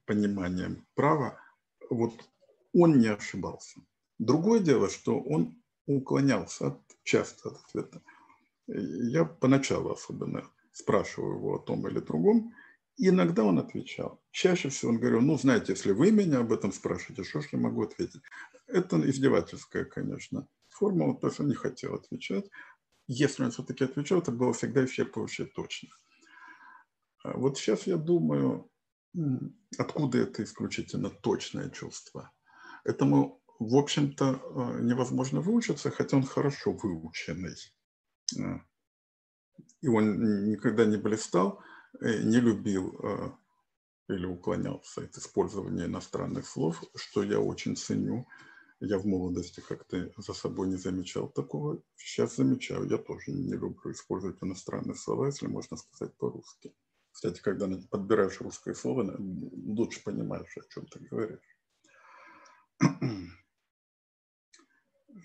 пониманием права, вот он не ошибался. Другое дело, что он уклонялся от, часто от ответа. Я поначалу особенно спрашиваю его о том или другом, иногда он отвечал. Чаще всего он говорил, ну, знаете, если вы меня об этом спрашиваете, что ж я могу ответить? Это издевательская, конечно, форма, он не хотел отвечать. Если он все-таки отвечал, это было всегда исчерпывающе точно. А вот сейчас я думаю, откуда это исключительно точное чувство. Этому в общем-то, э, невозможно выучиться, хотя он хорошо выученный. Э, и он никогда не блистал, э, не любил или уклонялся от использования иностранных слов, что я очень ценю. Я в молодости как-то за собой не замечал такого. Сейчас замечаю. Я тоже не люблю использовать иностранные слова, если можно сказать по-русски. Кстати, когда подбираешь русское слово, лучше понимаешь, о чем ты говоришь.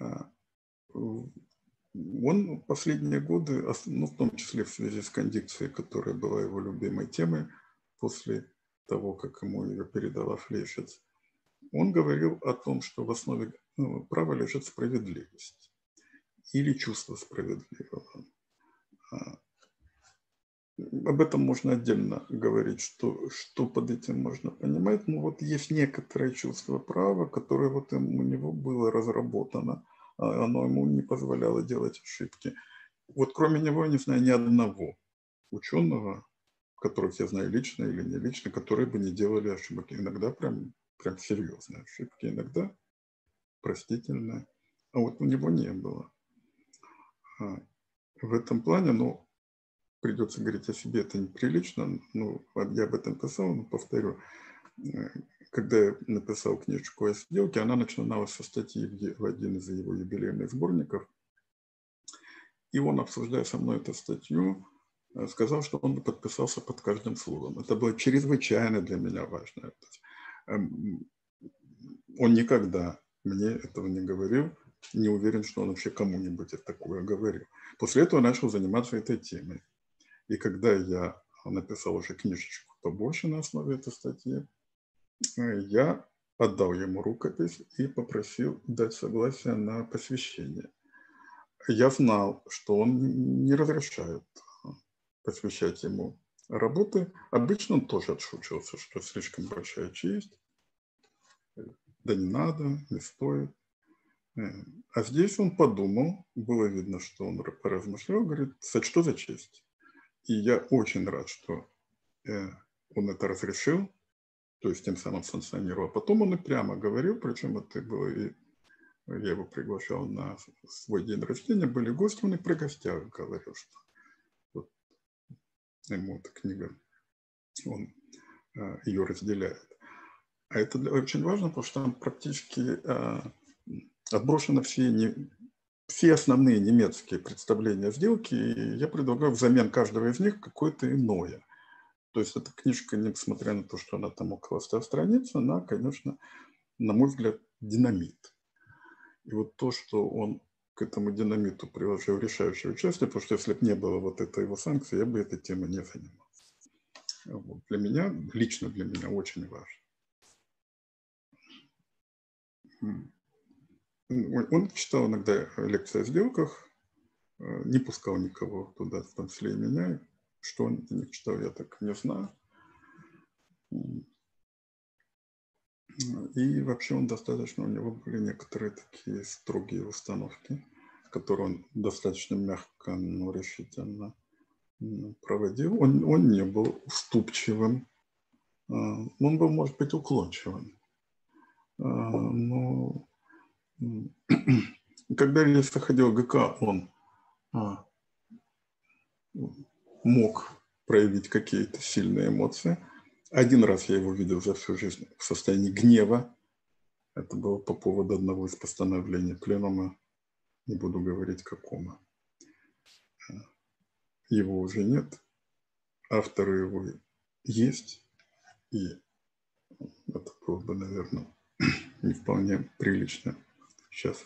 А, он последние годы, ну, в том числе в связи с кондикцией, которая была его любимой темой после того, как ему ее передала Флешец, он говорил о том, что в основе ну, права лежит справедливость или чувство справедливого. Об этом можно отдельно говорить, что, что под этим можно понимать. Но вот есть некоторое чувство права, которое вот у него было разработано. А оно ему не позволяло делать ошибки. Вот кроме него я не знаю ни одного ученого, которых я знаю лично или не лично, которые бы не делали ошибок. Иногда прям, прям серьезные ошибки, иногда простительные. А вот у него не было. А в этом плане, ну, придется говорить о себе, это неприлично. Ну, я об этом писал, но повторю. Э, когда я написал книжку о сделке, она начиналась со статьи в один из его юбилейных сборников. И он, обсуждая со мной эту статью, э, сказал, что он подписался под каждым словом. Это было чрезвычайно для меня важно. Эм, он никогда мне этого не говорил, не уверен, что он вообще кому-нибудь такое говорил. После этого начал заниматься этой темой. И когда я написал уже книжечку побольше на основе этой статьи, э, я отдал ему рукопись и попросил дать согласие на посвящение. Я знал, что он не разрешает э, посвящать ему работы. Обычно он тоже отшучивался, что слишком большая честь, да не надо, не стоит. Э, а здесь он подумал, было видно, что он поразмышлял, говорит, что за честь? И я очень рад, что э, он это разрешил, то есть тем самым санкционировал. А потом он и прямо говорил, причем это было и я его приглашал на свой день рождения, были гости, он и при гостях говорил, что вот ему эта книга, он э, ее разделяет. А это очень важно, потому что там практически э, отброшено все не, все основные немецкие представления сделки, и я предлагаю взамен каждого из них какое-то иное. То есть эта книжка, несмотря на то, что она там около 100 страниц, она, конечно, на мой взгляд, динамит. И вот то, что он к этому динамиту приложил решающее участие, потому что если бы не было вот этой его санкции, я бы этой темой не занимался. Вот. Для меня, лично для меня очень важно. Он читал иногда лекции о сделках, э, не пускал никого туда, в том числе и меня. Что он не читал, я так не знаю. И вообще он достаточно, у него были некоторые такие строгие установки, которые он достаточно мягко, но решительно проводил. Он, он не был уступчивым, э, он был, может быть, уклончивым. Э, но когда Ильич проходил ГК, он а, мог проявить какие-то сильные эмоции. Один раз я его видел за всю жизнь в состоянии гнева. Это было по поводу одного из постановлений пленума. Не буду говорить, какому. Его уже нет. Авторы его есть. И это было бы, наверное, <clears throat> не вполне прилично сейчас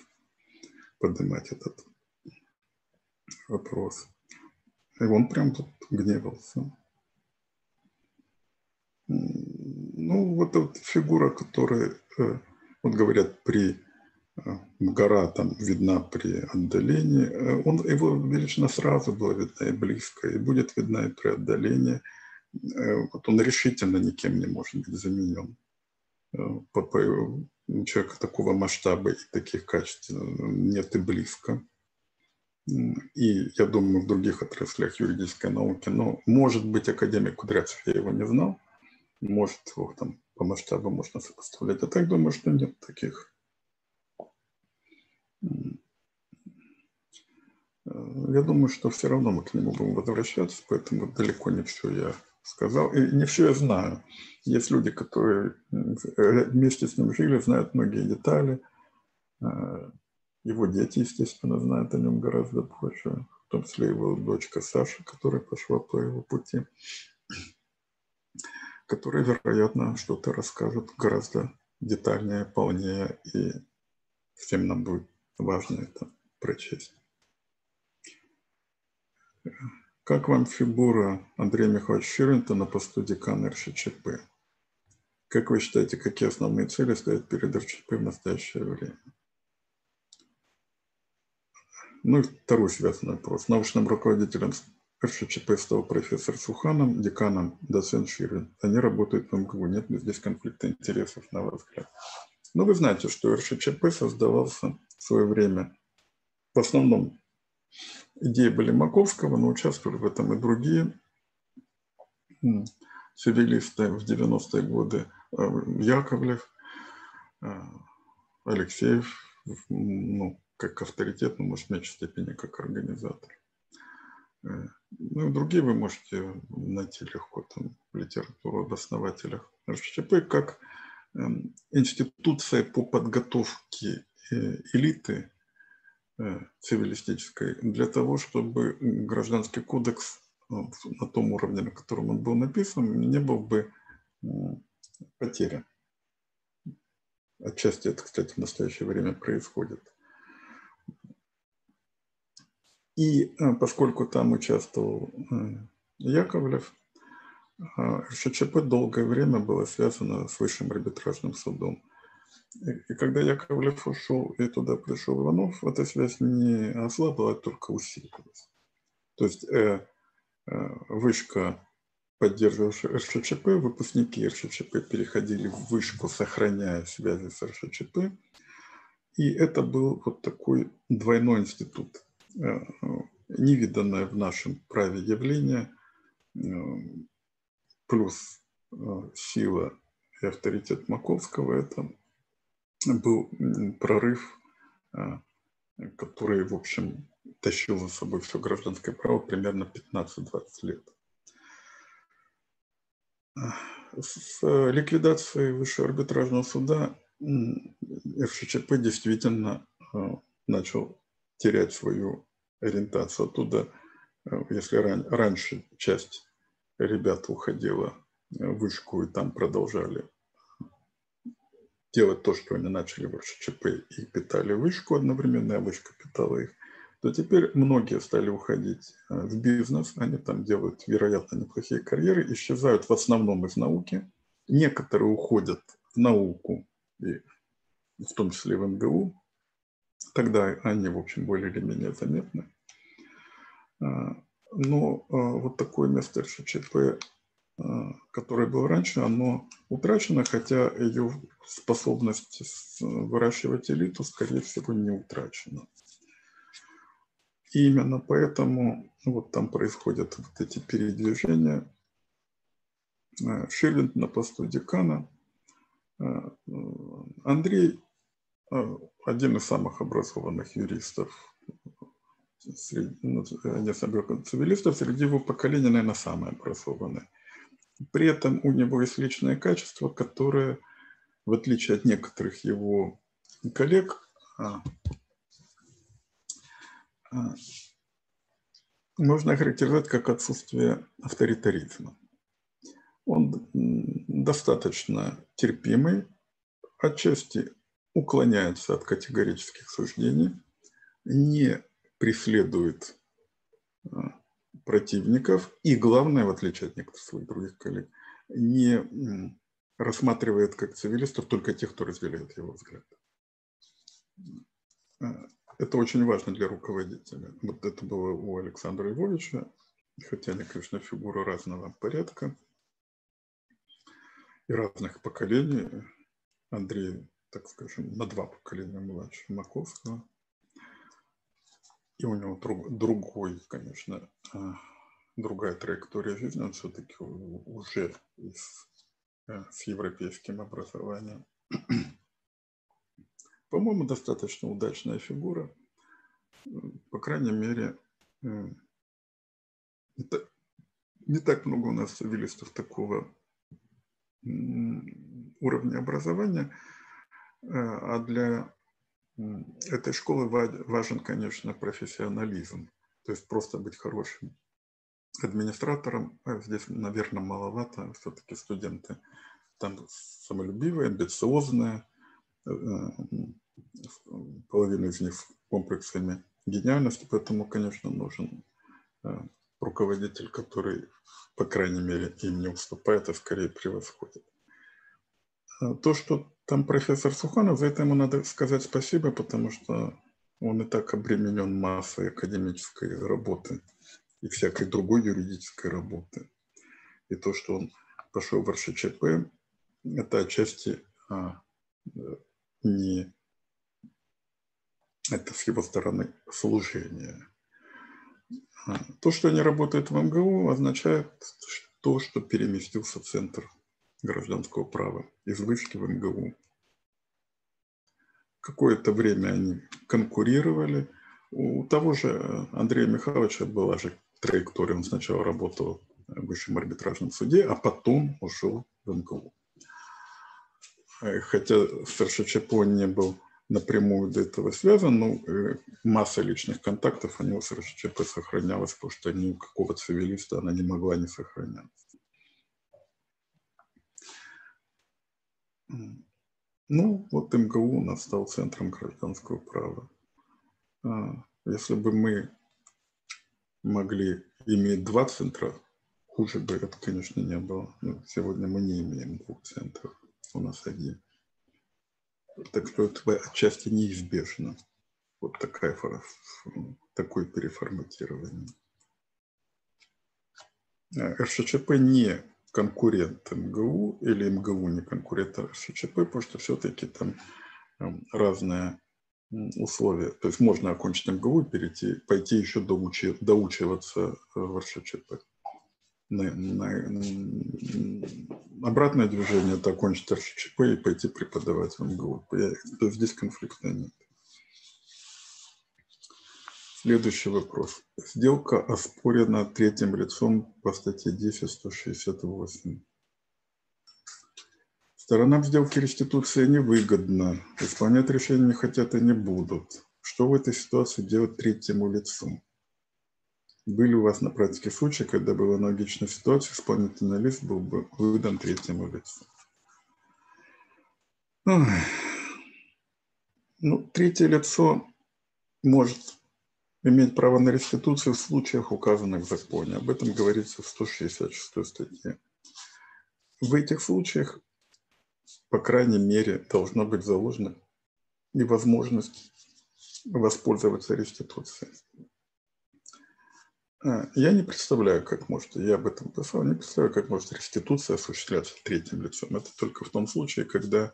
поднимать этот вопрос. И он прям тут гневался. Ну, вот эта вот фигура, которая, э, вот говорят, при э, гора там видна при отдалении, э, он, его величина сразу была видна и близко, и будет видна и при отдалении. Вот он решительно никем не может быть заменен по, по, человека такого масштаба и таких качеств нет и близко. И я думаю, в других отраслях юридической науки, но может быть академик Кудрявцев, я его не знал, может его там по масштабу можно сопоставлять. А так думаю, что нет таких. Я думаю, что все равно мы к нему будем возвращаться, поэтому далеко не все я сказал. И не все я знаю. Есть люди, которые вместе с ним жили, знают многие детали. Его дети, естественно, знают о нем гораздо больше, в том числе его дочка Саша, которая пошла по его пути, которая, вероятно, что-то расскажет гораздо детальнее, полнее, и всем нам будет важно это прочесть. Как вам фигура Андрея Михайловича Ширинта на посту декана РШЧП? Как вы считаете, какие основные цели стоят перед РШЧП в настоящее время? Ну и второй связанный вопрос. Научным руководителем РШЧП стал профессор Суханов, деканом доцент Ширин. Они работают в МГУ. Нет ли здесь конфликта интересов, на ваш взгляд? Но ну, вы знаете, что РШЧП создавался в свое время в основном идеи были Маковского, но участвовали в этом и другие цивилисты в 90-е годы. Э, Яковлев, э, Алексеев, ну, как авторитет, но, может, в меньшей степени как организатор. Э, ну и другие вы можете найти легко там литературу об основателях РШЧП как эм, институция по подготовке элиты цивилистической для того, чтобы гражданский кодекс на том уровне, на котором он был написан, не был бы потерян. Отчасти это, кстати, в настоящее время происходит. И э, поскольку там участвовал э, Яковлев, РШЧП э, долгое время было связано с высшим арбитражным судом. И когда Яковлев ушел и туда пришел Иванов, эта связь не ослабла, а только усилилась. То есть э, э, вышка, поддерживавшая РШЧП, выпускники РШЧП переходили в вышку, сохраняя связи с РШЧП. И это был вот такой двойной институт Э, невиданное в нашем праве явление, э, плюс э, сила и авторитет Маковского, это был прорыв, который, в общем, тащил за собой все гражданское право примерно 15-20 лет. С ликвидацией Высшего арбитражного суда РШЧП действительно начал терять свою ориентацию. Оттуда, э, если ран, раньше часть ребят уходила в вышку и там продолжали делать то, что они начали в РШЧП и питали вышку одновременно, а вышка питала их, то теперь многие стали уходить э, в бизнес, они там делают, вероятно, неплохие карьеры, исчезают в основном из науки. Некоторые уходят в науку, и в том числе в МГУ, Тогда они, в общем, более или менее заметны. А, но а, вот такое место РШЧП, которое было раньше, оно утрачено, хотя ее способность выращивать элиту, скорее всего, не утрачена. И именно поэтому вот там происходят вот эти передвижения. Шиллинг на посту декана. Андрей Э, один из самых образованных юристов, среди, ну, цивилистов, среди его поколения, наверное, самый образованный. При этом у него есть личное качество, которое, в отличие от некоторых его коллег, а, а, можно охарактеризовать как отсутствие авторитаризма. Он достаточно терпимый, отчасти уклоняется от категорических суждений, не преследует а, противников и, главное, в отличие от некоторых своих других коллег, не рассматривает как цивилистов только тех, кто разделяет его взгляд. А, это очень важно для руководителя. Вот это было у Александра Львовича, хотя они, конечно, фигуры разного порядка и разных поколений. Андрей так скажем, на два поколения младше Маковского. И у него друг, другой, конечно, а, другая траектория жизни, он все-таки уже из, э, с европейским образованием. <clears throat> По-моему, достаточно удачная фигура. По крайней мере, э, это не так много у нас цивилистов такого уровня образования, э, а для этой школы важен, конечно, профессионализм. То есть просто быть хорошим администратором. А здесь, наверное, маловато. Все-таки студенты там самолюбивые, амбициозные. Э, половина из них комплексами гениальности, поэтому, конечно, нужен э, руководитель, который, по крайней мере, им не уступает, а скорее превосходит. То, что там профессор Суханов, за это ему надо сказать спасибо, потому что он и так обременен массой академической работы и всякой другой юридической работы. И то, что он пошел в РШЧП, это отчасти а, не это с его стороны служение. А, то, что они работают в МГУ, означает то, что переместился центр гражданского права из вышки в МГУ. Какое-то время они конкурировали. У того же Андрея Михайловича была же траектория. Он сначала работал в высшем арбитражном суде, а потом ушел в МГУ. Э, хотя с РШЧП он не был напрямую до этого связан, но э, масса личных контактов у него с РШЧП сохранялась, потому что ни у какого цивилиста она не могла не сохраняться. Ну, вот МГУ у нас стал центром гражданского права. А, если бы мы могли иметь два центра, хуже бы это, конечно, не было. Но сегодня мы не имеем двух центров, у нас один. Так что это отчасти неизбежно. Вот такая, такое переформатирование. А, РШЧП не конкурент МГУ или МГУ не конкурент РШЧП, потому что все-таки там эм, разные условия. То есть можно окончить МГУ и перейти, пойти еще доучи, доучиваться в РШЧП. На, на, обратное движение – это окончить РШЧП и пойти преподавать в МГУ. То есть здесь конфликта нет. Следующий вопрос. Сделка оспорена третьим лицом по статье 10.168. Сторонам сделки реституция невыгодна. Исполнять решение не хотят и не будут. Что в этой ситуации делать третьему лицу? Были у вас на практике случаи, когда была аналогичная ситуация, исполнительный лист был бы выдан третьему лицу? Ну, третье лицо может иметь право на реституцию в случаях, указанных в законе. Об этом говорится в 166 статье. В этих случаях, по крайней мере, должна быть заложена невозможность воспользоваться реституцией. А, я не представляю, как может, я об этом писал, не представляю, как может реституция осуществляться третьим лицом. Это только в том случае, когда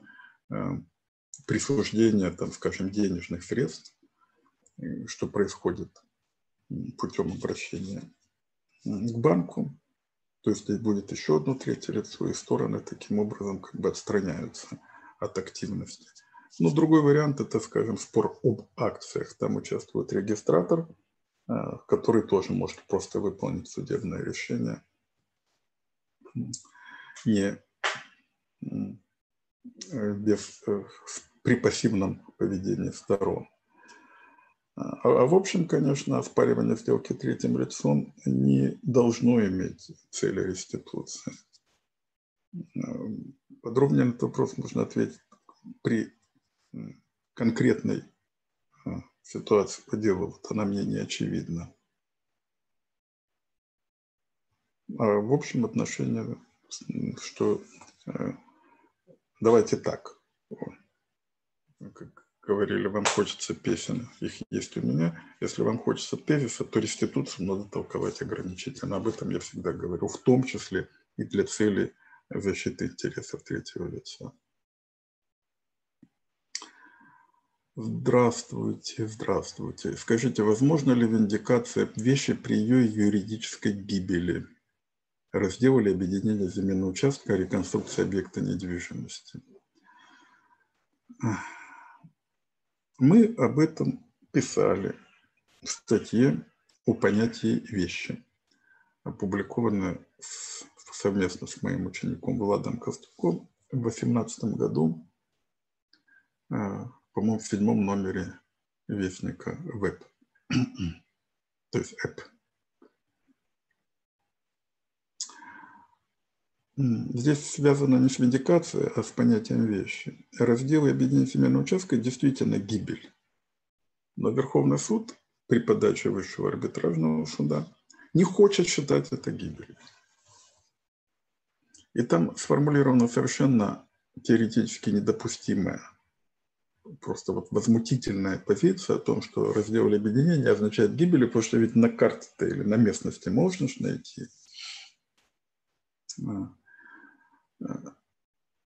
э, присуждение, там, скажем, денежных средств что происходит путем обращения к банку. То есть здесь будет еще одно третье лицо, и стороны таким образом как бы отстраняются от активности. Но другой вариант – это, скажем, спор об акциях. Там участвует регистратор, а, который тоже может просто выполнить судебное решение не без, э, при пассивном поведении сторон. А, а в общем, конечно, оспаривание сделки третьим лицом не должно иметь цели реституции. А, подробнее на этот вопрос можно ответить при конкретной а, ситуации по делу. Вот она мне не очевидна. А в общем отношении, что давайте так, как говорили, вам хочется песен, их есть у меня. Если вам хочется тезиса, то реституцию надо толковать ограничительно. Об этом я всегда говорю, в том числе и для цели защиты интересов третьего лица. Здравствуйте, здравствуйте. Скажите, возможно ли виндикация вещи при ее юридической гибели? Раздел или объединение земельного участка, реконструкция объекта недвижимости. Мы об этом писали в статье о понятии вещи. опубликованы совместно с моим учеником Владом Костюком в 2018 году, а, по-моему, в седьмом номере Вестника Веб, <clears throat> то есть App. Здесь связано не с виндикацией, а с понятием вещи. Раздел и объединение семейного участка действительно гибель. Но Верховный суд при подаче высшего арбитражного суда не хочет считать это гибелью. И там сформулирована совершенно теоретически недопустимая, просто вот возмутительная позиция о том, что раздел или объединение означает гибель, потому что ведь на карте-то или на местности можно найти.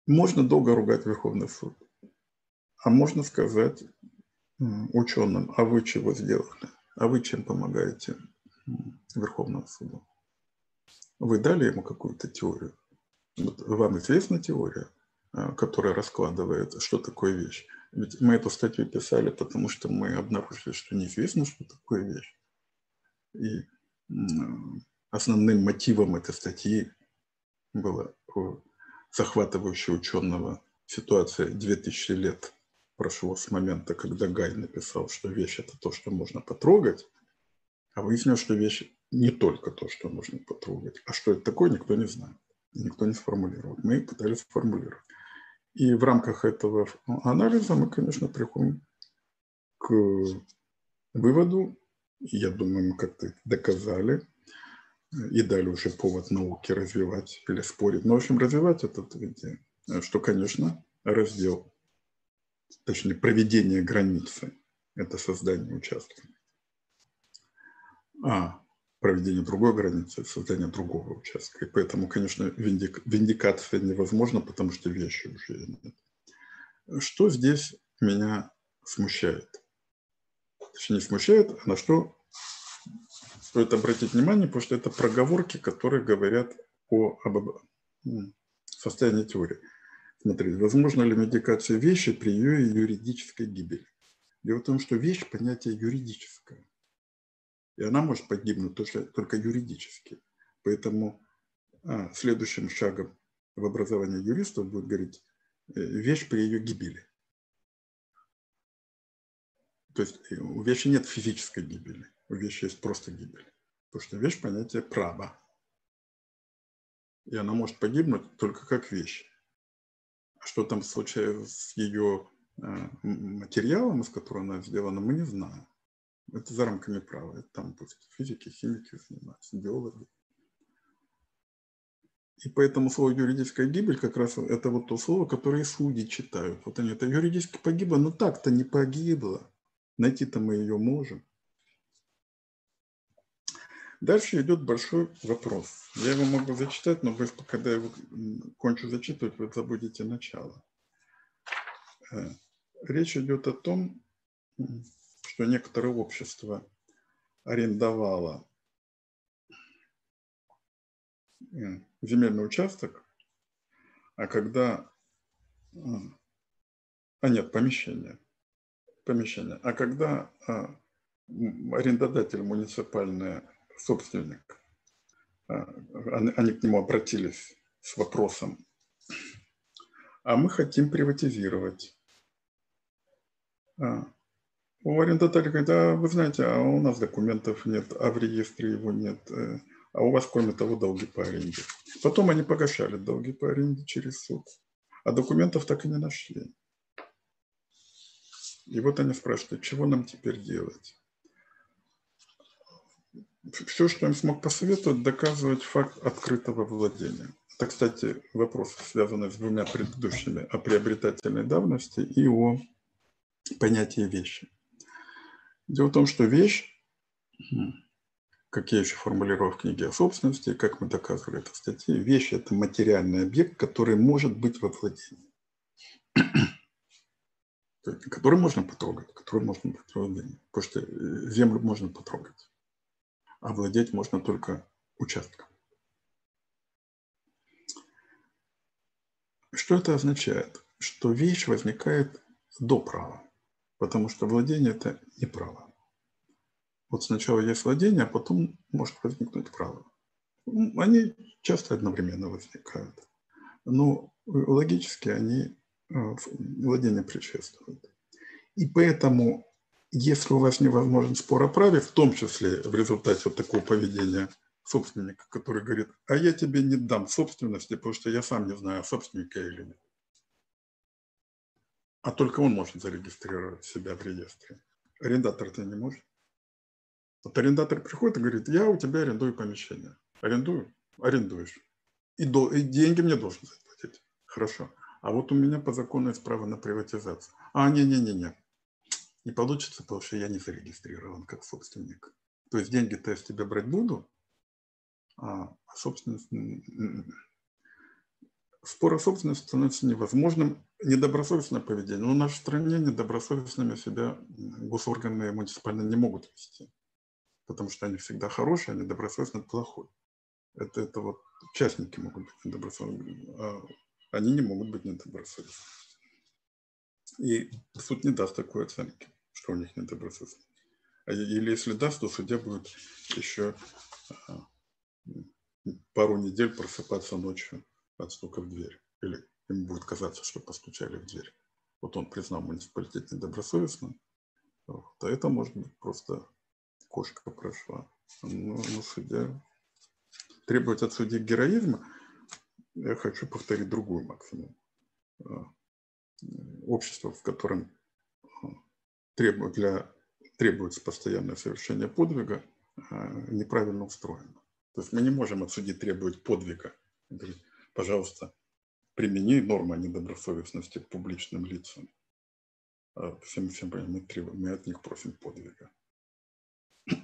Можно долго ругать Верховный суд, а можно сказать ученым, а вы чего сделали? А вы чем помогаете Верховному суду? Вы дали ему какую-то теорию? Вот вам известна теория, а, которая раскладывает, что такое вещь? Ведь мы эту статью писали, потому что мы обнаружили, что неизвестно, что такое вещь. И основным мотивом этой статьи было захватывающая ученого ситуация 2000 лет прошло с момента, когда Гай написал, что вещь – это то, что можно потрогать, а выяснилось, что вещь не только то, что можно потрогать. А что это такое, никто не знает. Никто не сформулировал. Мы пытались сформулировать. И в рамках этого анализа мы, конечно, приходим к выводу, я думаю, мы как-то доказали, и дали уже повод науке развивать или спорить. Но, в общем, развивать этот идею, что, конечно, раздел, точнее, проведение границы – это создание участка. А проведение другой границы – создание другого участка. И поэтому, конечно, виндик, виндикация невозможна, потому что вещи уже нет. Что здесь меня смущает? Точнее, не смущает, а на что стоит обратить внимание, потому что это проговорки, которые говорят о об состоянии теории. Смотрите, возможно ли медикация вещи при ее юридической гибели? Дело в том, что вещь – понятие юридическое. И она может погибнуть только, только юридически. Поэтому а, следующим шагом в образовании юристов будет говорить э, вещь при ее гибели. То есть э, у вещи нет физической гибели у вещи есть просто гибель. Потому что вещь – понятие права. И она может погибнуть только как вещь. А что там случается с ее э, материалом, из которого она сделана, мы не знаем. Это за рамками права. Это там пусть физики, химики занимаются, биологи. И поэтому слово юридическая гибель как раз это вот то слово, которое судьи читают. Вот они, это юридически погибло, но так-то не погибло. Найти-то мы ее можем. Дальше идет большой вопрос. Я его могу зачитать, но вы, когда я его кончу зачитывать, вы забудете начало. Э, речь идет о том, что некоторое общество арендовало э, земельный участок, а когда... Э, а нет, помещение. Помещение. А когда арендодатель муниципальное собственник, а, они к нему обратились с вопросом, а мы хотим приватизировать. А, у арендодателя говорит, а вы знаете, а у нас документов нет, а в реестре его нет, э, а у вас, кроме того, долги по аренде. Потом они погашали долги по аренде через суд, а документов так и не нашли. И вот они спрашивают, чего нам теперь делать? Все, что им смог посоветовать, доказывать факт открытого владения. Это, кстати, вопрос, связанный с двумя предыдущими, о приобретательной давности и о понятии вещи. Дело в том, что вещь, как я еще формулировал в книге о собственности, как мы доказывали это в статье, вещь – это материальный объект, который может быть во владении. <clears throat> Который можно потрогать, который можно владении. Потому что э, землю можно потрогать овладеть можно только участком. Что это означает? Что вещь возникает до права, потому что владение – это не право. Вот сначала есть владение, а потом может возникнуть право. Они часто одновременно возникают. Но логически они владение предшествуют. И поэтому, если у вас невозможен спор о праве, в том числе в результате вот такого поведения собственника, который говорит, а я тебе не дам собственности, потому что я сам не знаю, собственника или нет. А только он может зарегистрировать себя в реестре. Арендатор-то не может. Вот арендатор приходит и говорит, я у тебя арендую помещение. Арендую? Арендуешь. И, до, и деньги мне должен заплатить. Хорошо. А вот у меня по закону есть право на приватизацию. А, не-не-не-не. Не получится, потому что я не зарегистрирован как собственник. То есть деньги-то я с тебя брать буду, а собственность... Спор о собственности становится невозможным. Недобросовестное поведение. Но в нашей стране недобросовестными себя госорганы муниципальные не могут вести. Потому что они всегда хорошие, а недобросовестно плохой. Это, это вот участники могут быть недобросовестными, а они не могут быть недобросовестными. И суд не даст такой оценки, что у них недобросовестность. А или если даст, то судья будет еще а, пару недель просыпаться ночью от стука в дверь. Или ему будет казаться, что постучали в дверь. Вот он признал муниципалитет недобросовестным, вот, а это может быть просто кошка прошла. Но, но судья требовать от судьи героизма, я хочу повторить другую максимум. А, общество, в котором требует для, требуется постоянное совершение подвига, а, неправильно устроено. То есть мы не можем от судьи требовать подвига. Говорит, пожалуйста, примени нормы недобросовестности к публичным лицам. А всем, всем мы, требуем, мы от них просим подвига. <clears throat>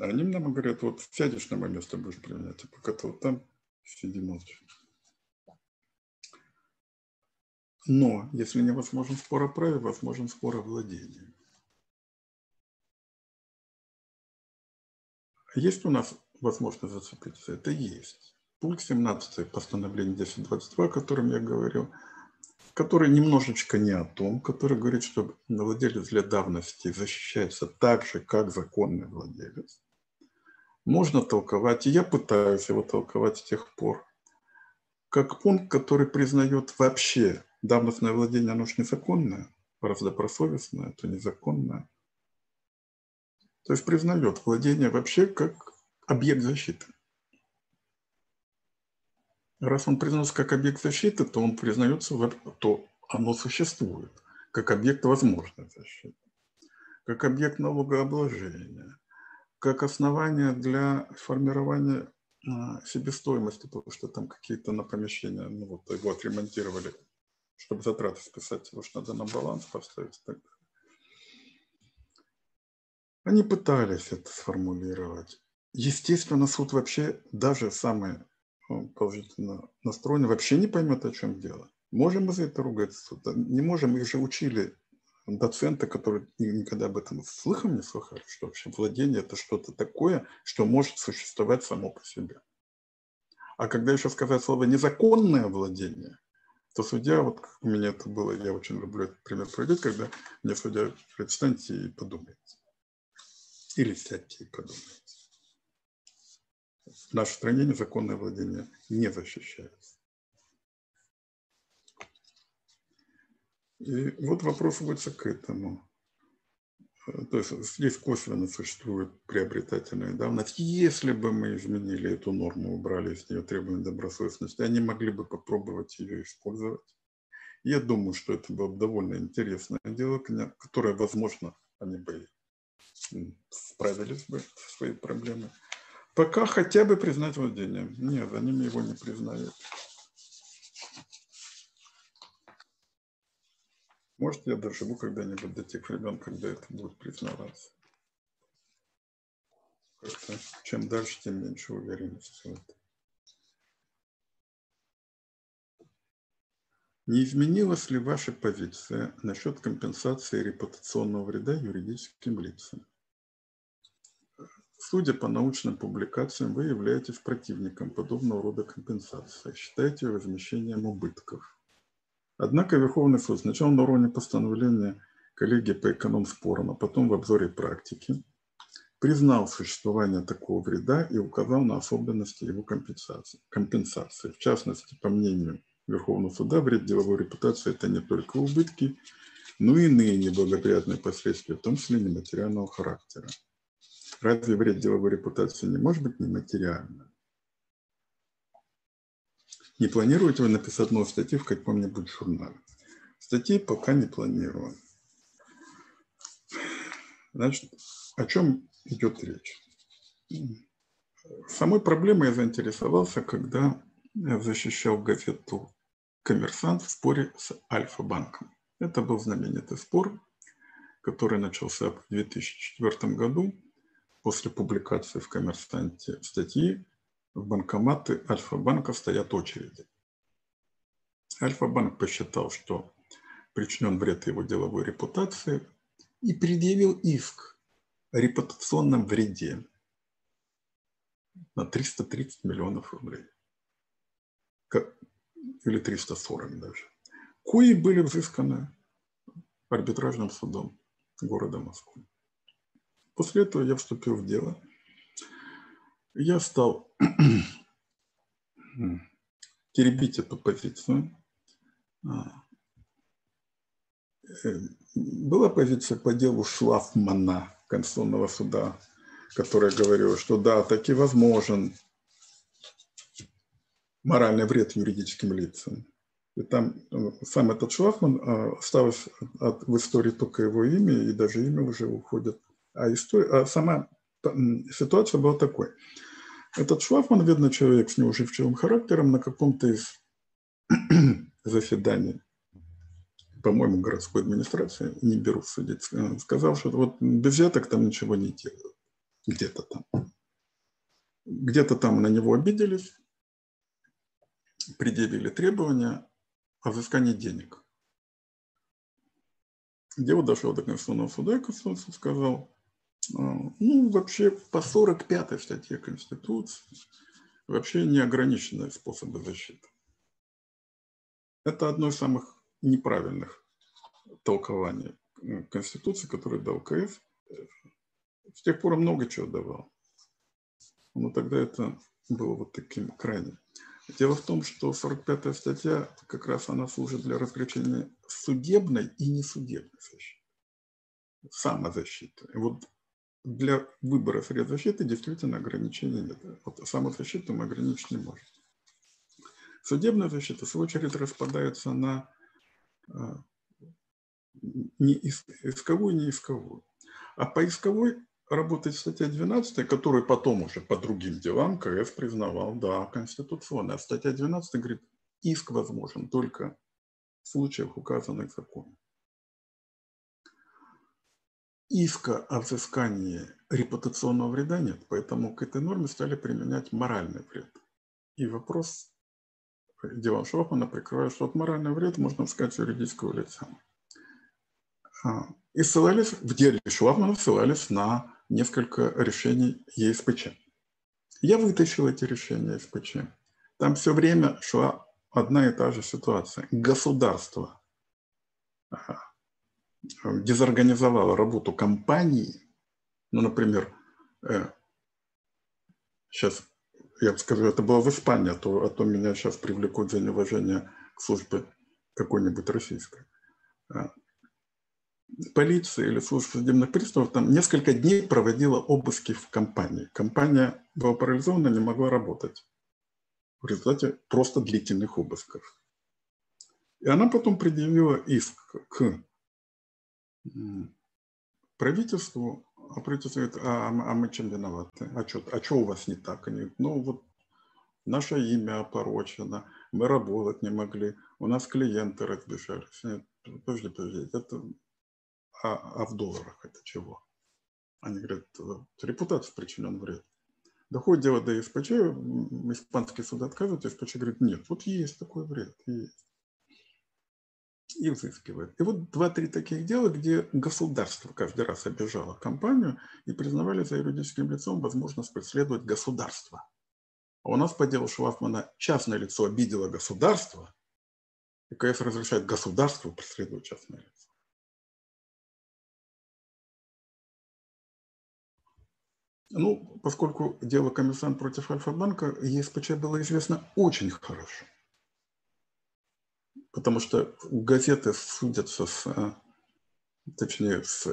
А они нам говорят, вот сядешь на мое место, будешь применять, а пока ты вот там сиди молча. Но если невозможен спор о праве, возможен спор о владении. Есть у нас возможность зацепиться? Это есть. Пункт 17 постановления 1022, о котором я говорил, который немножечко не о том, который говорит, что владелец для давности защищается так же, как законный владелец. Можно толковать, и я пытаюсь его толковать с тех пор, как пункт, который признает вообще давностное владение, оно же незаконное, раз добросовестное, то незаконное. То есть признает владение вообще как объект защиты. Раз он признается как объект защиты, то он признается, то оно существует как объект возможной защиты, как объект налогообложения, как основание для формирования а, себестоимости, потому что там какие-то на помещения, ну вот его отремонтировали, чтобы затраты списать, его что надо на баланс поставить. Так. Они пытались это сформулировать. Естественно, суд вообще, даже самый ну, положительно настроенный, вообще не поймет, о чем дело. Можем мы за это ругать суд? Не можем, их же учили доценты, которые никогда об этом слыхом не слыхали, что вообще владение – это что-то такое, что может существовать само по себе. А когда еще сказать слово «незаконное владение», то судья, вот как у меня это было, я очень люблю этот пример проводить, когда мне судья встаньте и подумайте. Или сядьте и подумайте. В нашей стране незаконное владение не защищается. И вот вопрос сводится к этому. То есть здесь косвенно существует приобретательная давность. Если бы мы изменили эту норму, убрали из нее требования добросовестности, они могли бы попробовать ее использовать. Я думаю, что это было бы довольно интересное дело, которое, возможно, они бы справились бы со своей проблемой. Пока хотя бы признать владение. Нет, за ними его не признают. Может, я доживу когда-нибудь до тех времен, когда это будет признаваться. Как-то чем дальше, тем меньше уверенности в этом. Не изменилась ли ваша позиция насчет компенсации репутационного вреда юридическим лицам? Судя по научным публикациям, вы являетесь противником подобного рода компенсации, считаете возмещением убытков. Однако Верховный суд сначала на уровне постановления коллегии по эконом-спорам, а потом в обзоре практики признал существование такого вреда и указал на особенности его компенсации. компенсации. В частности, по мнению Верховного суда, вред деловой репутации – это не только убытки, но и иные неблагоприятные последствия, в том числе нематериального характера. Разве вред деловой репутации не может быть нематериальным? Не планируете вы написать новую статью в каком-нибудь журнале? Статьи пока не планирую. Значит, о чем идет речь? Самой проблемой я заинтересовался, когда защищал газету «Коммерсант» в споре с Альфа-банком. Это был знаменитый спор, который начался в 2004 году после публикации в «Коммерсанте» статьи в банкоматы Альфа-банка стоят очереди. Альфа-банк посчитал, что причинен вред его деловой репутации и предъявил иск о репутационном вреде на 330 миллионов рублей. Или 340 даже. Кои были взысканы арбитражным судом города Москвы. После этого я вступил в дело – я стал <clears throat> теребить эту позицию. А, э, была позиция по делу Шлафмана Конституционного суда, которая говорила, что да, таки возможен моральный вред юридическим лицам. И там э, сам этот Шлафман, а, осталось в истории только его имя, и даже имя уже уходит. А, история, а сама ситуация была такой. Этот Шлафман, видно, человек с неуживчивым характером, на каком-то из <clears throat> заседаний, по-моему, городской администрации, не беру судить, сказал, что вот без взяток там ничего не делают. Где-то там. Где-то там на него обиделись, предъявили требования о взыскании денег. Дело дошло до Конституционного суда, и Конституция сказал, ну, вообще по 45 статье Конституции вообще неограниченные способы защиты. Это одно из самых неправильных толкований Конституции, которое дал КС. С тех пор много чего давал. Но тогда это было вот таким крайним. Дело в том, что 45-я статья как раз она служит для разграничения судебной и несудебной защиты. Самозащиты. И вот для выбора средств защиты действительно ограничений нет. Вот самозащиту мы ограничить не можем. Судебная защита, в свою очередь, распадается на а, не исковую, не исковую. А по исковой работает статья 12, которую потом уже по другим делам КС признавал, да, конституционная. А статья 12 говорит, иск возможен только в случаях, указанных в законе иска о взыскании репутационного вреда нет, поэтому к этой норме стали применять моральный вред. И вопрос Дилан Шофмана прикрывает, что от морального вреда можно взыскать юридического лица. А, и ссылались, в деле Швабмана ссылались на несколько решений ЕСПЧ. Я вытащил эти решения ЕСПЧ. Там все время шла одна и та же ситуация. Государство дезорганизовала работу компании, ну, например, э, сейчас я скажу, это было в Испании, а то, а то меня сейчас привлекут за неуважение к службе какой-нибудь российской. А, полиция или служба судебных приставов там несколько дней проводила обыски в компании. Компания была парализована, не могла работать в результате просто длительных обысков. И она потом предъявила иск к правительству, а правительство говорит, а, а мы чем виноваты? А что а что у вас не так? Они говорят, ну вот наше имя опорочено, мы работать не могли, у нас клиенты разбежались. Нет, подожди, подожди, это, а, а в долларах это чего? Они говорят, репутация причинен вред. Доходит дело до СПЧ, испанский суд отказывает, СПЧ говорит, нет, вот есть такой вред, есть и взыскивает. И вот два-три таких дела, где государство каждый раз обижало компанию и признавали за юридическим лицом возможность преследовать государство. А у нас по делу Шлафмана частное лицо обидело государство, и КС разрешает государству преследовать частное лицо. Ну, поскольку дело коммерсант против Альфа-банка, ЕСПЧ было известно очень хорошо. Потому что газеты судятся с, э, точнее, с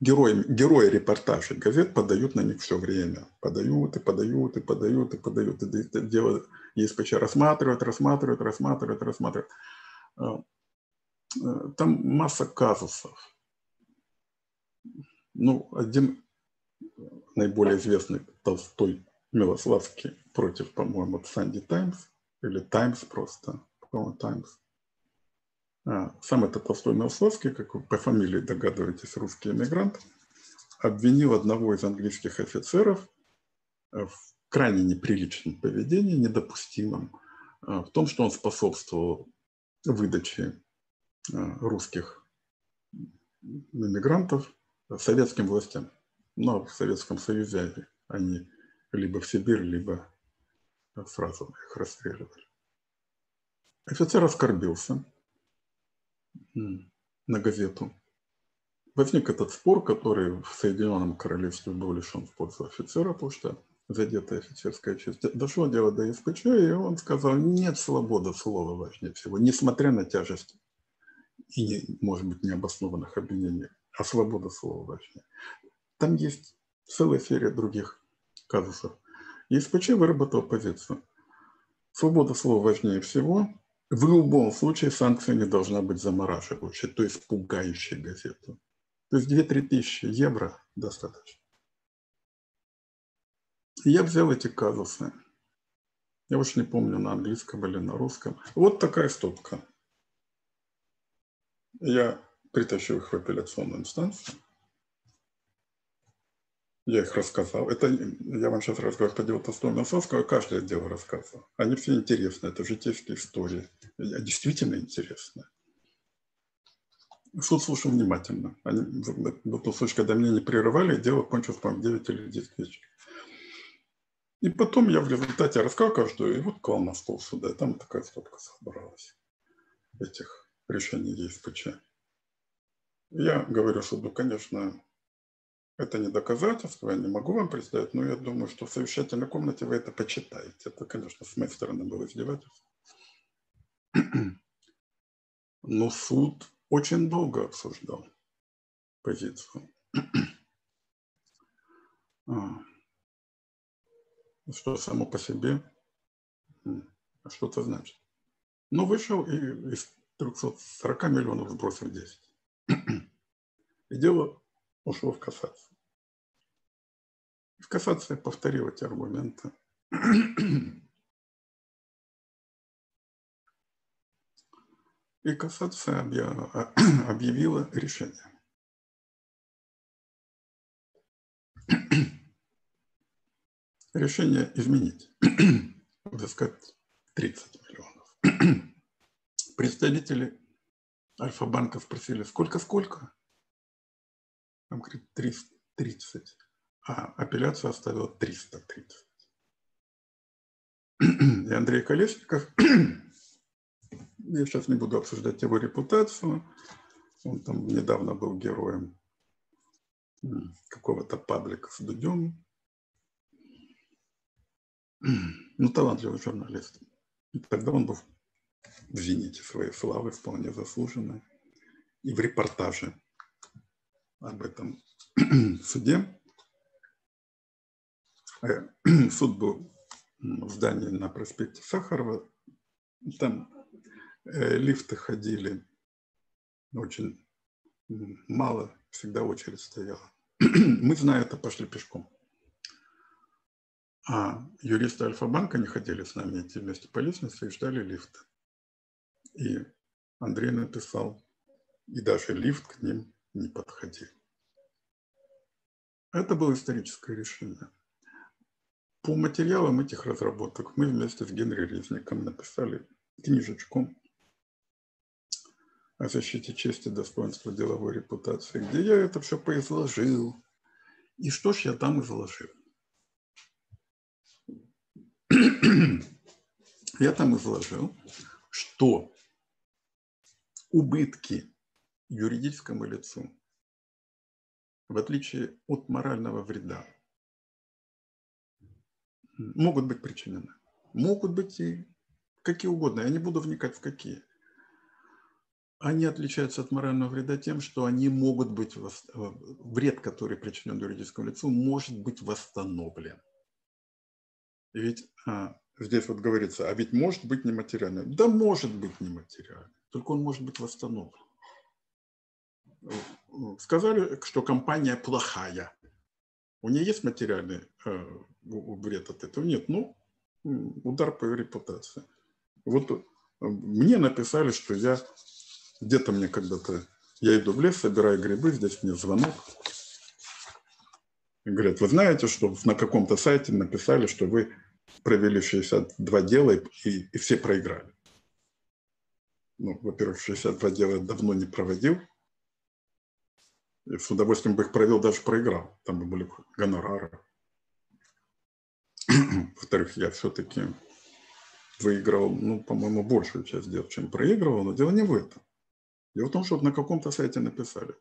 героями, герои репортажей газет подают на них все время. Подают и подают и подают и подают. И дело ЕСПЧ рассматривают, рассматривают, рассматривают, рассматривают. Э, э, там масса казусов. Ну, один наиболее известный Толстой Милославский против, по-моему, Санди Таймс или Таймс просто, по-моему, Таймс. А, сам этот Толстой Милославский, как вы по фамилии догадываетесь, русский эмигрант, обвинил одного из английских офицеров в крайне неприличном поведении, недопустимом, а, в том, что он способствовал выдаче а, русских иммигрантов советским властям но в Советском Союзе они либо в Сибирь, либо сразу их расстреливали. Офицер оскорбился на газету. Возник этот спор, который в Соединенном Королевстве был лишен в пользу офицера, потому что задетая офицерская честь. Дошло дело до СПЧ, и он сказал, нет, свобода слова важнее всего, несмотря на тяжесть и, может быть, необоснованных обвинений, а свобода слова важнее. Там есть целая серия других казусов. И выработал позицию. Свобода слова важнее всего. В любом случае санкция не должна быть замораживающей, то есть пугающей газету. То есть 2-3 тысячи евро достаточно. я взял эти казусы. Я уж не помню, на английском или на русском. Вот такая стопка. Я притащил их в апелляционную инстанцию. Я их рассказал. Это я вам сейчас рассказываю по делу Толстого Носовского, каждое дело рассказывал. Они все интересны, это житейские истории. Действительно интересны. Суд слушал внимательно. Они, тот случай, когда меня не прерывали, дело кончилось, по-моему, 9 или 10 вечера. И потом я в результате рассказал каждую, и вот клал на стол сюда, и там такая стопка собралась этих решений ЕСПЧ. Я говорю суду, конечно, это не доказательство, я не могу вам представить, но я думаю, что в совещательной комнате вы это почитаете. Это, конечно, с моей стороны было издевательство. <clears throat> Но суд очень долго обсуждал позицию. <clears throat> А. Что само по себе что-то значит. Но вышел и из 340 миллионов сбросил 10. <clears throat> И дело ушло в кассацию. В кассации повторил эти аргументы. <clears throat> И кассация <clears throat> объявила решение. <clears throat> Решение изменить, взыскать 30 миллионов. Представители Альфа-банка спросили, сколько-сколько? Там говорит, 30 а апелляцию оставила 330. И Андрей Колесников, <clears throat> я сейчас не буду обсуждать его репутацию, он там недавно был героем какого-то паблика с Дудем. Ну, талантливый журналист. И тогда он был в зените своей славы, вполне заслуженной. И в репортаже об этом <clears throat> суде <clears throat> суд был в здании на проспекте Сахарова. Там э, лифты ходили очень мало, всегда очередь стояла. <clears throat> Мы, зная это, пошли пешком. А юристы Альфа-банка не хотели с нами идти вместе по лестнице и ждали лифта. И Андрей написал, и даже лифт к ним не подходил. Это было историческое решение. По материалам этих разработок мы вместе с Генри Резником написали книжечку о защите чести, достоинства, деловой репутации, где я это все поизложил. И что ж я там изложил? <clears throat> я там изложил, что убытки юридическому лицу, в отличие от морального вреда, могут быть причинены. Могут быть и какие угодно. Я не буду вникать в какие. Они отличаются от морального вреда тем, что они могут быть, э, вред, который причинен юридическому лицу, может быть восстановлен. ведь а, здесь вот говорится, а ведь может быть нематериальным. Да может быть нематериальным, только он может быть восстановлен. Сказали, что компания плохая. У нее есть материальный э, вред от этого? Нет, ну, удар по репутации. Вот э, мне написали, что я где-то мне когда-то, я иду в лес, собираю грибы, здесь мне звонок. И говорят, вы знаете, что на каком-то сайте написали, что вы провели 62 дела и, и все проиграли. Ну, во-первых, 62 дела я давно не проводил. С удовольствием бы их провел, даже проиграл. Там бы были гонорары. <clears throat> Во-вторых, я все-таки выиграл, ну, по-моему, большую часть дел, чем проигрывал, но дело не в этом. Дело в том, что на каком-то сайте написали.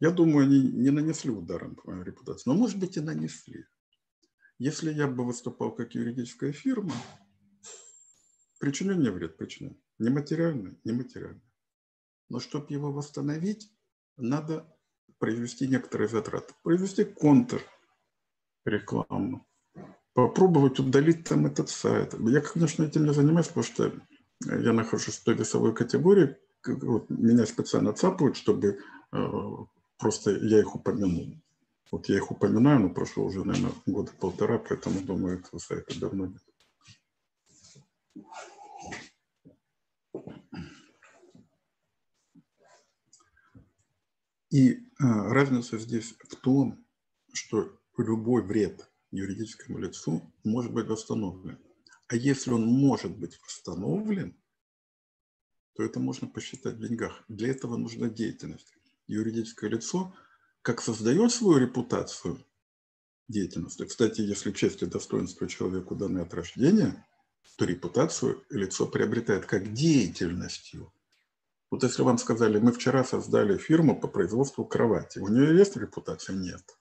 Я думаю, они не нанесли удара по моей репутации, но, может быть, и нанесли. Если я бы выступал как юридическая фирма, причинен мне вред, причинен. Нематериальный, нематериальный. Но чтобы его восстановить, надо произвести некоторые затраты. Произвести контр рекламу. Попробовать удалить там этот сайт. Я, конечно, этим не занимаюсь, потому что я нахожусь в той весовой категории, вот меня специально цапают, чтобы э, просто я их упомянул. Вот я их упоминаю, но прошло уже, наверное, года полтора, поэтому, думаю, этого сайта давно нет. И а, разница здесь в том, что любой вред юридическому лицу может быть восстановлен. А если он может быть восстановлен, то это можно посчитать в деньгах. Для этого нужна деятельность. Юридическое лицо как создает свою репутацию деятельности. Кстати, если честь и достоинство человеку даны от рождения, то репутацию лицо приобретает как деятельностью. Вот если вам сказали, мы вчера создали фирму по производству кровати, у нее есть репутация? Нет.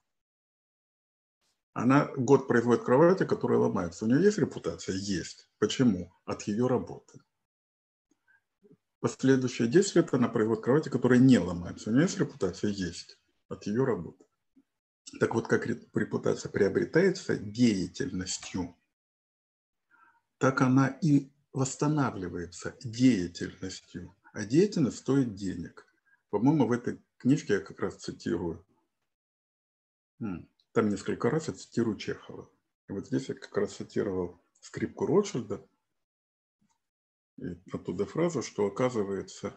Она год производит кровати, которые ломаются. У нее есть репутация? Есть. Почему? От ее работы последующие 10 лет она производит кровати, которые не ломаются. У нее есть репутация? Есть. От ее работы. Так вот, как репутация приобретается деятельностью, так она и восстанавливается деятельностью. А деятельность стоит денег. По-моему, в этой книжке я как раз цитирую. Там несколько раз я цитирую Чехова. И вот здесь я как раз цитировал скрипку Ротшильда, и оттуда фраза, что оказывается,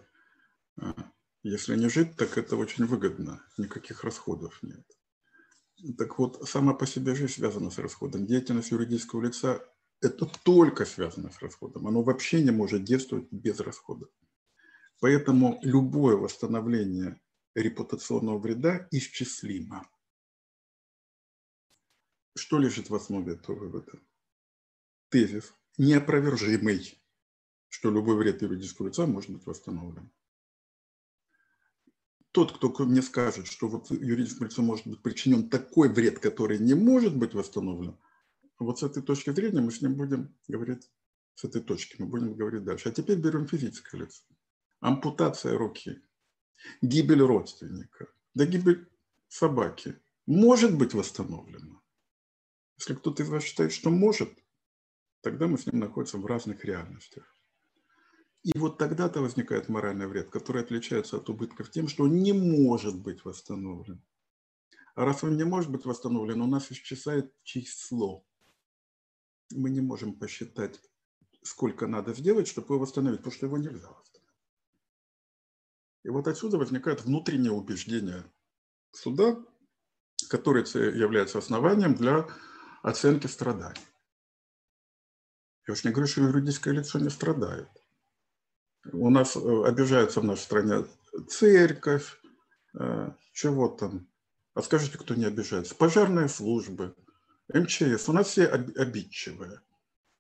а, если не жить, так это очень выгодно, никаких расходов нет. Так вот, сама по себе жизнь связана с расходом. Деятельность юридического лица – это только связано с расходом. Оно вообще не может действовать без расхода. Поэтому любое восстановление репутационного вреда исчислимо. Что лежит в основе этого вывода? Тезис неопровержимый что любой вред юридического лица может быть восстановлен. Тот, кто мне скажет, что вот юридическому лицу может быть причинен такой вред, который не может быть восстановлен, вот с этой точки зрения мы с ним будем говорить, с этой точки мы будем говорить дальше. А теперь берем физическое лицо. Ампутация руки, гибель родственника, да гибель собаки может быть восстановлена. Если кто-то из вас считает, что может, тогда мы с ним находимся в разных реальностях. И вот тогда-то возникает моральный вред, который отличается от убытков тем, что он не может быть восстановлен. А раз он не может быть восстановлен, у нас исчезает число. Мы не можем посчитать, сколько надо сделать, чтобы его восстановить, потому что его нельзя восстановить. И вот отсюда возникает внутреннее убеждение суда, которое является основанием для оценки страданий. Я уж не говорю, что юридическое лицо не страдает. У нас э, обижаются в нашей стране церковь, э, чего там. А скажите, кто не обижается? Пожарные службы, МЧС. У нас все обидчивые.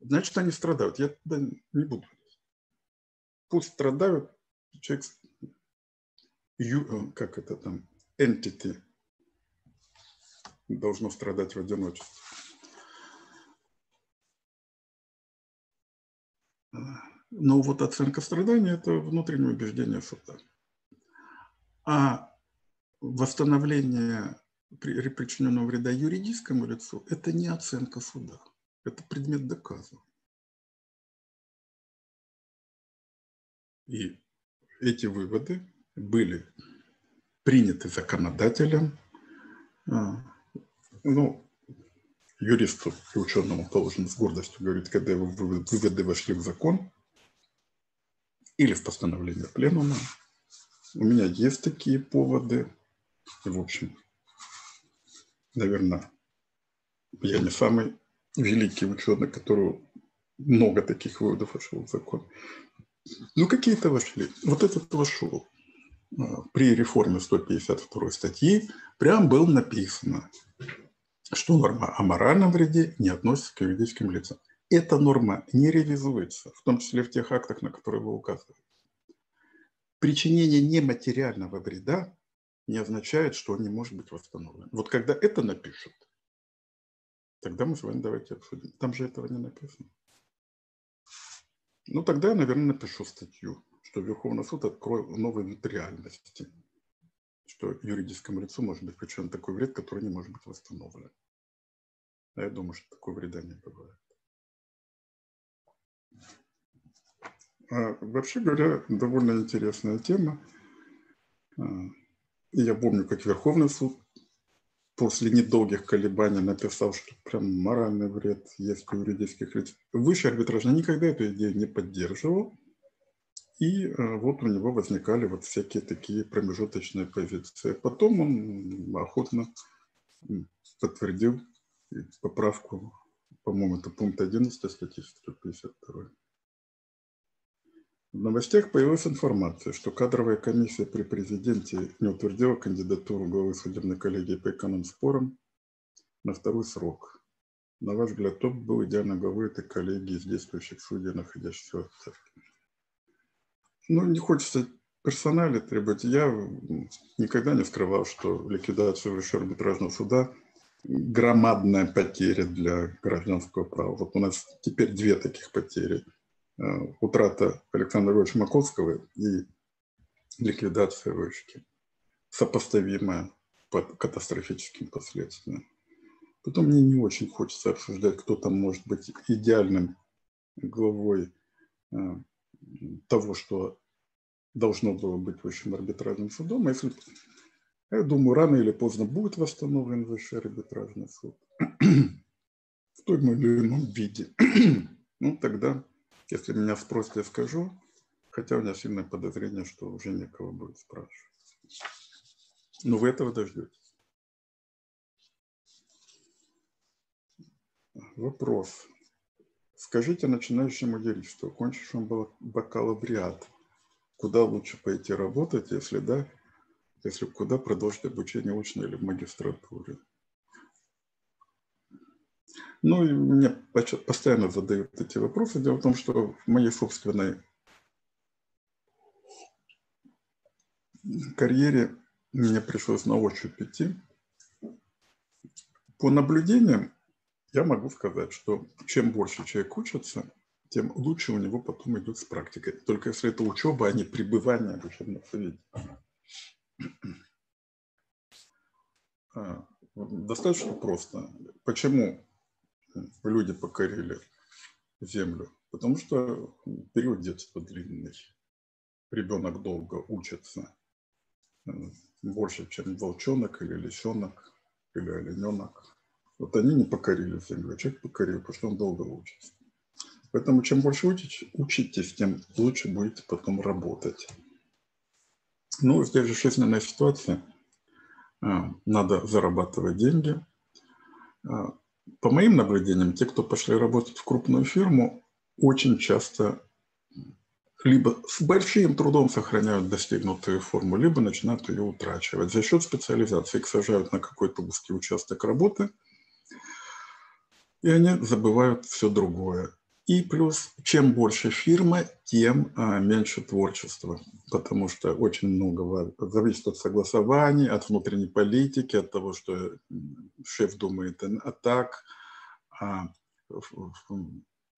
Значит, они страдают. Я туда не буду. Пусть страдают. Человек, Э, как это там, entity должно страдать в одиночестве. Но вот оценка страдания – это внутреннее убеждение суда. А восстановление причиненного вреда юридическому лицу – это не оценка суда, это предмет доказывания. И эти выводы были приняты законодателем. А, ну, юристу и ученому положено с гордостью говорить, когда его выводы вошли в закон или в постановление пленума. У меня есть такие поводы. В общем, наверное, я не самый великий ученый, который много таких выводов вошел в закон. Ну, какие-то вошли. Вот этот вошел. При реформе 152 статьи прям было написано, что норма о моральном вреде не относится к юридическим лицам. Эта норма не реализуется, в том числе в тех актах, на которые вы указываете. Причинение нематериального вреда не означает, что он не может быть восстановлен. Вот когда это напишут, тогда мы с вами давайте обсудим. Там же этого не написано. Ну, тогда я, наверное, напишу статью, что Верховный суд откроет новый вид реальности, что юридическому лицу может быть причинен такой вред, который не может быть восстановлен. А я думаю, что такого вреда не бывает. А, вообще говоря, довольно интересная тема. А, и я помню, как Верховный суд после недолгих колебаний написал, что прям моральный вред есть у юридических лиц. Высший арбитражный никогда эту идею не поддерживал. И э, вот у него возникали вот всякие такие промежуточные позиции. Потом он охотно подтвердил поправку, по-моему, это пункт 11 статьи 152. В новостях появилась информация, что кадровая комиссия при президенте не утвердила кандидатуру главы судебной коллегии по эконом-спорам на второй срок. На ваш взгляд, кто был идеальной главой этой коллегии из действующих судей, находящихся в отставке? Ну, не хочется персонали требовать. Я никогда не скрывал, что ликвидация Высшего арбитражного суда – громадная потеря для гражданского права. Вот у нас теперь две таких потери – Э, утрата Александра Львовича Маковского и ликвидация вышки, сопоставимая по катастрофическим последствиям. Потом мне не очень хочется обсуждать, кто там может быть идеальным главой э, того, что должно было быть высшим арбитражным судом. А если, я думаю, рано или поздно будет восстановлен высший арбитражный суд <clears throat> в том или ином виде. <clears throat> ну, тогда если меня спросят, я скажу, хотя у меня сильное подозрение, что уже некого будет спрашивать. Но вы этого дождетесь. Вопрос. Скажите начинающему юристу, окончившему бакалавриат, куда лучше пойти работать, если да, если куда продолжить обучение очно или в магистратуре? Ну, и мне постоянно задают эти вопросы. Дело в том, что в моей собственной карьере мне пришлось на ощупь идти. По наблюдениям я могу сказать, что чем больше человек учится, тем лучше у него потом идет с практикой. Только если это учеба, а не пребывание в учебном совете. А, достаточно просто. Почему люди покорили землю? Потому что период детства длинный. Ребенок долго учится. Больше, чем волчонок или лисенок или олененок. Вот они не покорили землю, а человек покорил, потому что он долго учится. Поэтому чем больше учитесь, учитесь, тем лучше будете потом работать. Ну, здесь же жизненная ситуация. А, надо зарабатывать деньги. А, по моим наблюдениям, те, кто пошли работать в крупную фирму, очень часто либо с большим трудом сохраняют достигнутую форму, либо начинают ее утрачивать. За счет специализации их сажают на какой-то узкий участок работы, и они забывают все другое. И плюс, чем больше фирма, тем а, меньше творчества, потому что очень много зависит от согласований, от внутренней политики, от того, что шеф думает а так. А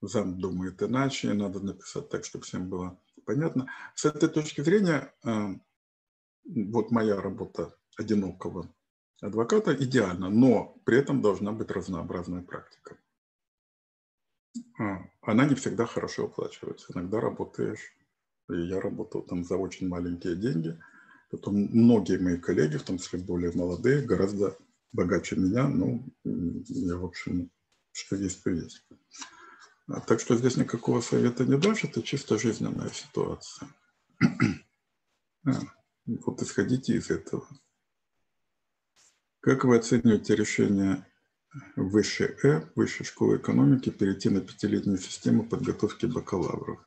зам думает иначе, надо написать так, чтобы всем было понятно. С этой точки зрения, э, вот моя работа одинокого адвоката идеальна, но при этом должна быть разнообразная практика. А, она не всегда хорошо оплачивается. Иногда работаешь, и я работал там за очень маленькие деньги. Потом многие мои коллеги, в том числе более молодые, гораздо богаче меня. Ну, я, в общем, что есть, то есть. А, так что здесь никакого совета не дашь, это чисто жизненная ситуация. <clears throat> А, вот исходите из этого. Как вы оцениваете решение высшей Э, высшей школы экономики, перейти на пятилетнюю систему подготовки бакалавров?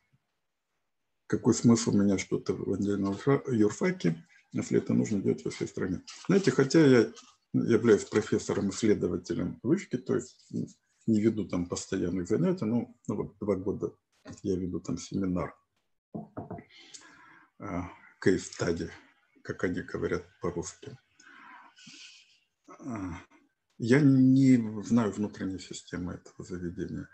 Какой смысл менять что-то в отдельном юрфаке, если это нужно делать во всей стране? Знаете, хотя я являюсь профессором-исследователем вышки, то есть не веду там постоянных занятий, но ну, вот два года я веду там семинар, кейс-стади, как они говорят по-русски. Я не знаю внутренней системы этого заведения.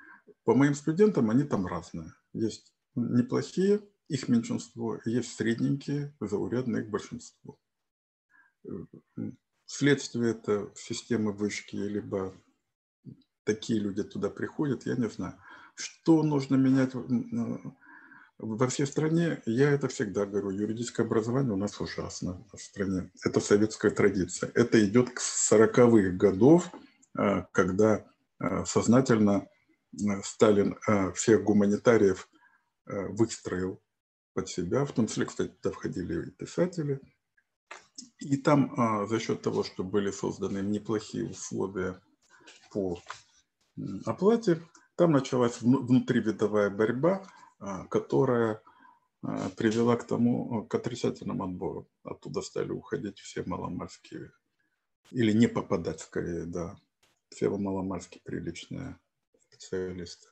По моим студентам они там разные. Есть неплохие, их меньшинство, есть средненькие, заурядные их большинство. Следствие это системы вышки, либо такие люди туда приходят, я не знаю. Что нужно менять во всей стране, я это всегда говорю, юридическое образование у нас ужасно в стране. Это советская традиция. Это идет к 40-х годов, а, когда а, сознательно а, Сталин всех гуманитариев выстроил под себя, в том числе, кстати, туда входили и писатели. И там за счет того, что были созданы неплохие условия по оплате, там началась внутривидовая борьба, которая а, привела к тому, к отрицательному отбору. Оттуда стали уходить все маломальские, или не попадать скорее, да, все маломальские приличные специалисты.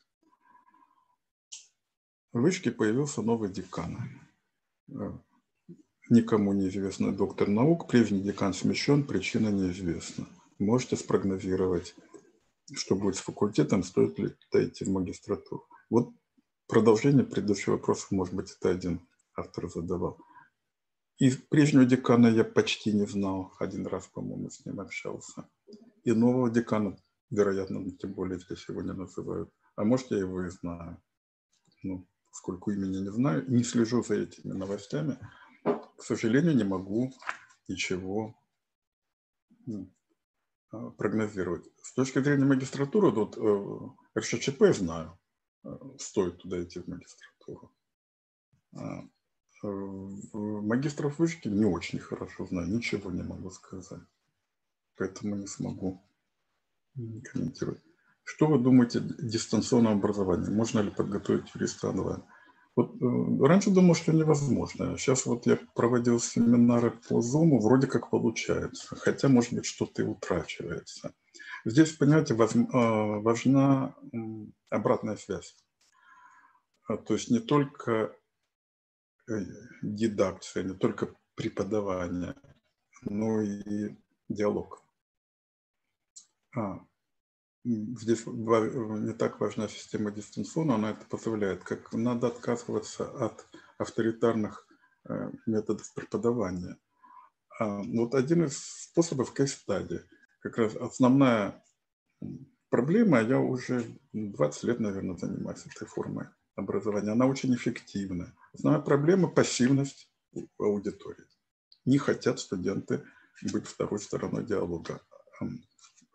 В вышке появился новый декан. А, никому неизвестный доктор наук, прежний декан смещен, причина неизвестна. Можете спрогнозировать, что будет с факультетом, стоит ли идти в магистратуру. Вот продолжение предыдущего вопроса, может быть, это один автор задавал. И прежнего декана я почти не знал. Один раз, по-моему, с ним общался. И нового декана, вероятно, тем более здесь его не называют. А может, я его и знаю. Ну, сколько имени не знаю. Не слежу за этими новостями. К сожалению, не могу ничего а, прогнозировать. С точки зрения магистратуры, тут э, РШЧП знаю стоит туда идти в магистратуру. А, магистров вышки не очень хорошо знаю, ничего не могу сказать. Поэтому не смогу комментировать. Что вы думаете о дистанционном образовании? Можно ли подготовить юриста онлайн? Вот, э, раньше думал, что невозможно. Сейчас вот я проводил семинары по Zoom, вроде как получается. Хотя, может быть, что-то и утрачивается. Здесь, понимаете, э, важна обратная связь. А, то есть не только э, дидакция, не только преподавание, но и диалог. А, здесь не так важна система дистанционно, она это позволяет. Как надо отказываться от авторитарных э, методов преподавания. А, вот один из способов кейс-стадии. Как раз основная проблема, я уже 20 лет, наверное, занимаюсь этой формой образования, она очень эффективна. Основная проблема – пассивность аудитории. Не хотят студенты быть второй стороной диалога.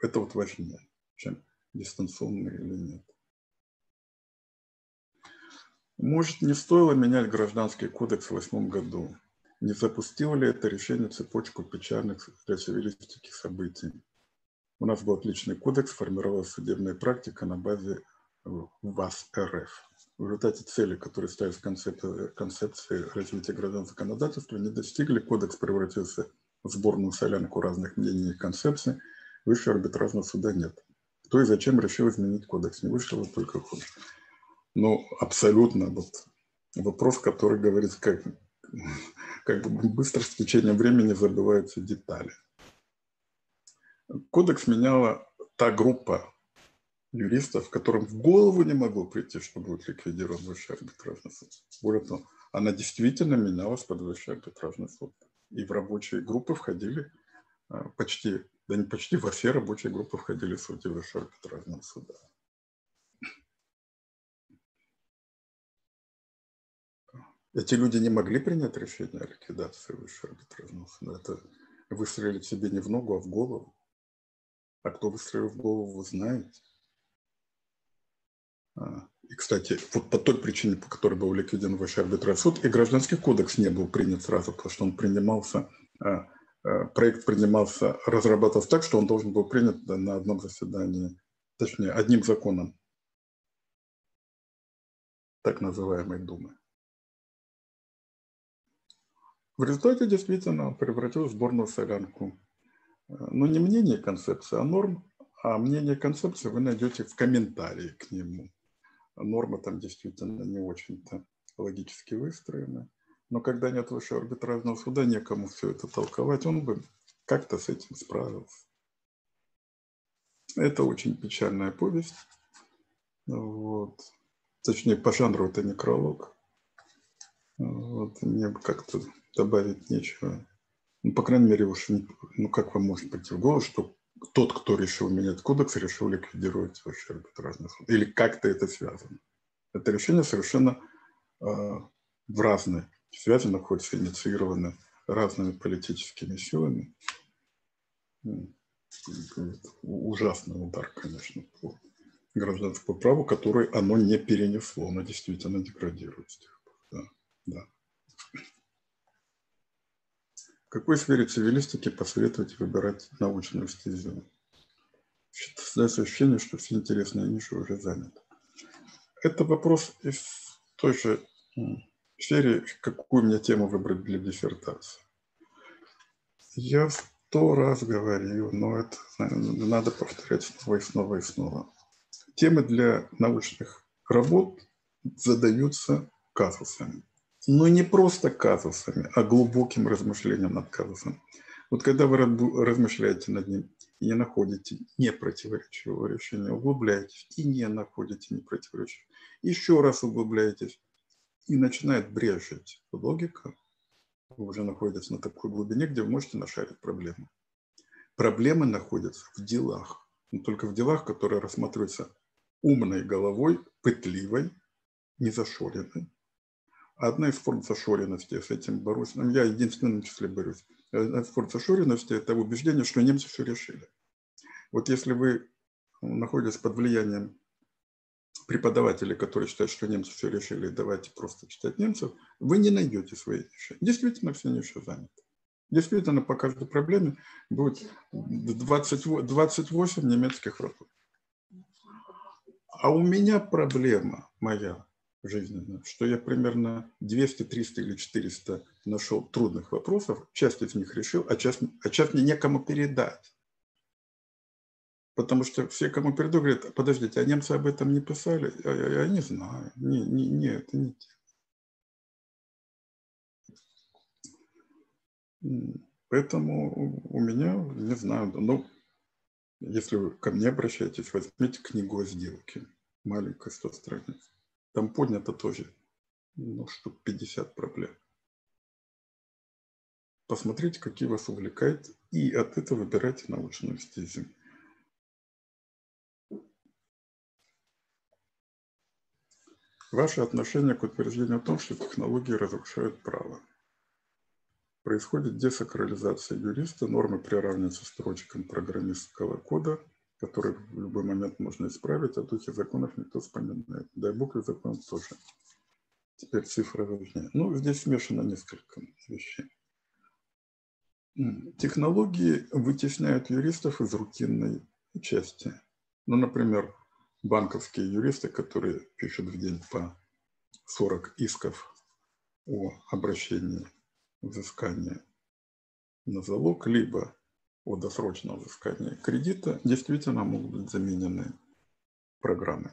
Это вот важнее, чем дистанционный или нет. Может, не стоило менять гражданский кодекс в восьмом году? Не запустило ли это решение цепочку печальных рецивилистических событий? У нас был отличный кодекс, формировалась судебная практика на базе ВАС РФ. В результате цели, которые ставились в концепции, концепции развития гражданского законодательства, не достигли. Кодекс превратился в сборную солянку разных мнений и концепций. Высшего арбитражного суда нет. Кто и зачем решил изменить кодекс? Не вышел, только хуже. Ну, абсолютно вот вопрос, который говорит, как, <laughs> как быстро с течением времени забываются детали. Кодекс меняла та группа юристов, которым в голову не могло прийти, что будет ликвидирован высший арбитражный суд. Более того, она действительно менялась под высший арбитражный суд. И в рабочие группы входили а, почти, да не почти, во все рабочие группы входили судьи высшего арбитражного суда. Эти люди не могли принять решение о ликвидации высшего арбитражного суда. Это выстрелить себе не в ногу, а в голову. А кто выстрелил в голову, вы знаете. А, и, кстати, вот по той причине, по которой был ликвиден высший арбитражный суд, и гражданский кодекс не был принят сразу, потому что он принимался, а, а, проект принимался, разрабатывался так, что он должен был принят на одном заседании, точнее, одним законом так называемой Думы. В результате действительно превратил сборную солянку. Но не мнение концепции, а норм, а мнение концепции вы найдете в комментарии к нему. Нормы там действительно не очень-то логически выстроены. Но когда нет высшего арбитражного суда, некому все это толковать, он бы как-то с этим справился. Это очень печальная повесть. Вот. Точнее, по жанру это некролог. Вот. Мне как-то добавить нечего. Ну, по крайней мере, уж ну, как вам может прийти в голову, что тот, кто решил менять кодекс, решил ликвидировать вообще арбитражный суд. Или как-то это связано. Это решение совершенно э, в разной связи находится, инициировано разными политическими силами. Ужасный удар, конечно, по гражданскому праву, который оно не перенесло, оно действительно деградирует с тех пор. Да, да. В какой сфере цивилистики посоветуете выбирать научную стезю? Создается ощущение, что все интересные ниши уже заняты. Это вопрос из той же серии, какую мне тему выбрать для диссертации. Я сто раз говорил, но это надо повторять снова и снова и снова. Темы для научных работ задаются казусами но не просто казусами, а глубоким размышлением над казусом. Вот когда вы размышляете над ним и не находите непротиворечивого решения, углубляетесь и не находите непротиворечивого, еще раз углубляетесь и начинает брежить логика, вы уже находитесь на такой глубине, где вы можете нашарить проблему. Проблемы находятся в делах, но только в делах, которые рассматриваются умной головой, пытливой, незашоренной, Одна из форм зашоренности, с этим борюсь, ну, я единственным числе борюсь. Одна из форм зашоренности – это убеждение, что немцы все решили. Вот если вы находитесь под влиянием преподавателей, которые считают, что немцы все решили, давайте просто читать немцев, вы не найдете свои решения. Действительно, все ниши заняты. Действительно, по каждой проблеме будет 20, 28 немецких врагов. А у меня проблема моя жизненно, что я примерно 200, 300 или 400 нашел трудных вопросов, часть из них решил, а часть, а часть мне некому передать. Потому что все, кому передаю, говорят, подождите, а немцы об этом не писали? Я, я, я не знаю. Не, не, не, это не те. Поэтому у меня, не знаю, ну, если вы ко мне обращаетесь, возьмите книгу о сделке, маленькая 100 страниц. Там поднято тоже, ну, штук 50 проблем. Посмотрите, какие вас увлекают, и от этого выбирайте научную стезю. Ваше отношение к утверждению о том, что технологии разрушают право. Происходит десакрализация юриста, нормы приравниваются строчкам программистского кода – который в любой момент можно исправить, а духе законов никто вспоминает. Дай бог и закон тоже. Теперь цифры важнее. Ну, здесь смешано несколько вещей. Технологии вытесняют юристов из рутинной части. Ну, например, банковские юристы, которые пишут в день по 40 исков о обращении взыскания на залог, либо о досрочном взыскании кредита действительно могут быть заменены программой.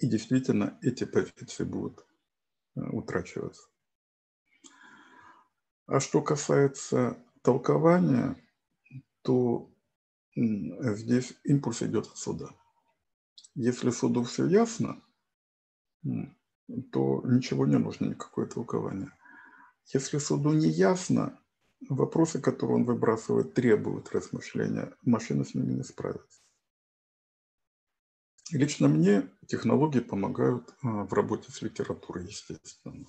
И действительно эти позиции будут э, утрачиваться. А что касается толкования, то здесь импульс идет от суда. Если суду все ясно, то ничего не нужно, никакое толкование. Если суду не ясно, вопросы, которые он выбрасывает, требуют размышления, машина с ними не справится. Лично мне технологии помогают а, в работе с литературой, естественно.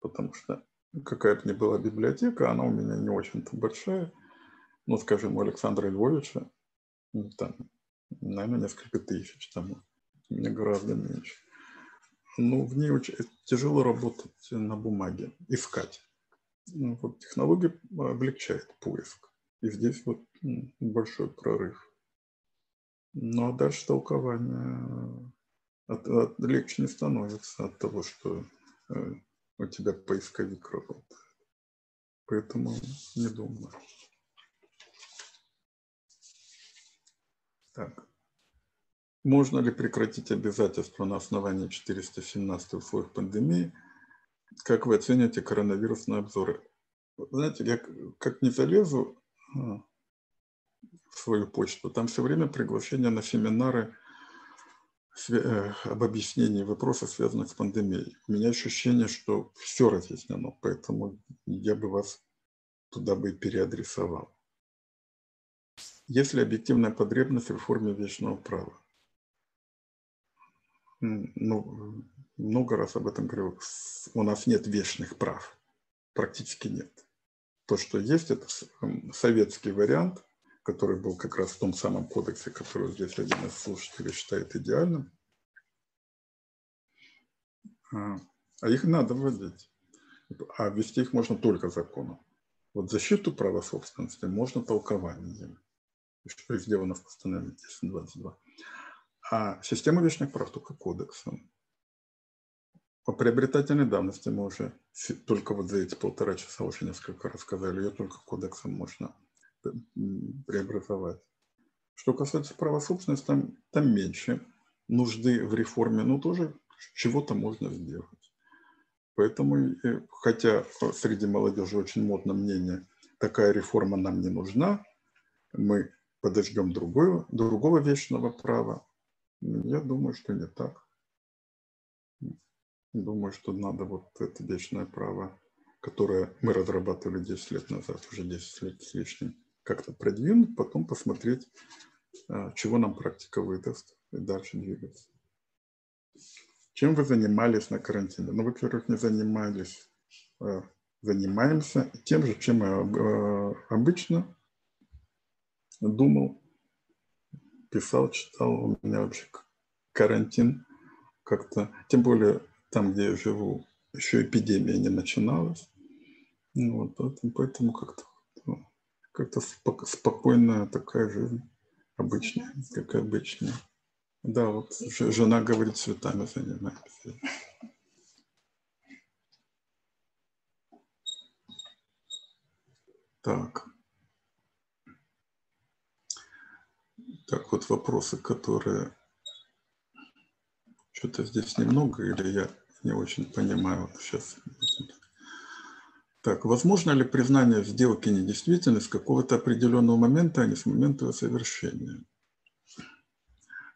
Потому что какая бы ни была библиотека, она у меня не очень-то большая. Ну, скажем, у Александра Львовича, ну, там, наверное, несколько тысяч, там, мне гораздо меньше. Ну, в ней очень тяжело работать на бумаге, искать. Ну, вот технология облегчает поиск. И здесь вот большой прорыв. Ну, а дальше толкование от, от, легче не становится от того, что э, у тебя поисковик работает. Поэтому не думаю. Так. Можно ли прекратить обязательства на основании 417 условиях пандемии? Как вы оцениваете коронавирусные обзоры? Знаете, я как не залезу а, в свою почту, там все время приглашение на семинары э, об объяснении вопросов, связанных с пандемией. У меня ощущение, что все разъяснено, поэтому я бы вас туда бы переадресовал. Есть ли объективная потребность в реформе вечного права? Ну, много раз об этом говорил, у нас нет вечных прав, практически нет. То, что есть, это советский вариант, который был как раз в том самом кодексе, который здесь один из слушателей считает идеальным. А, а их надо вводить. А ввести их можно только законом. Вот защиту права собственности можно толкованием, что и сделано в постановлении 1022. А система вечных прав только кодексом. По приобретательной давности мы уже только вот за эти полтора часа уже несколько рассказали, ее только кодексом можно преобразовать. Что касается права собственности, там, там меньше нужды в реформе, но тоже чего-то можно сделать. Поэтому, хотя среди молодежи очень модно мнение, такая реформа нам не нужна, мы подождем другого, другого вечного права, я думаю, что не так. Думаю, что надо вот это вечное право, которое мы разрабатывали 10 лет назад, уже 10 лет с лишним, как-то продвинуть, потом посмотреть, а, чего нам практика выдаст, и дальше двигаться. Чем вы занимались на карантине? Ну, во-первых, не занимались, а занимаемся тем же, чем я а, обычно думал, писал, читал, у меня вообще карантин как-то, тем более там, где я живу, еще эпидемия не начиналась. Ну, вот, поэтому как-то ну, как-то спокойная такая жизнь, обычная, как обычная. Да, вот жена говорит, цветами занимаемся. Так. Так, вот вопросы, которые... Что-то здесь немного, или я не очень понимаю сейчас. Так, возможно ли признание сделки недействительной с какого-то определенного момента, а не с момента ее совершения?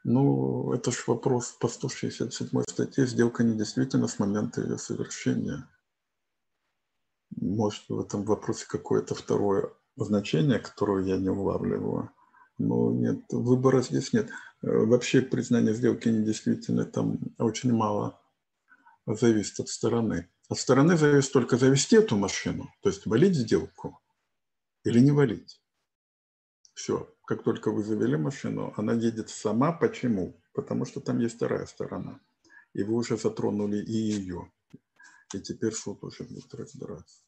Ну, это же вопрос по 167 статье «Сделка недействительна с момента ее совершения». Может, в этом вопросе какое-то второе значение, которое я не улавливаю. Ну, нет, выбора здесь нет. Э, вообще признание сделки недействительной там очень мало зависит от стороны. От стороны зависит только завести эту машину, то есть валить сделку или не валить. Все, как только вы завели машину, она едет сама. Почему? Потому что там есть вторая сторона. И вы уже затронули и ее. И теперь суд уже будет разбираться.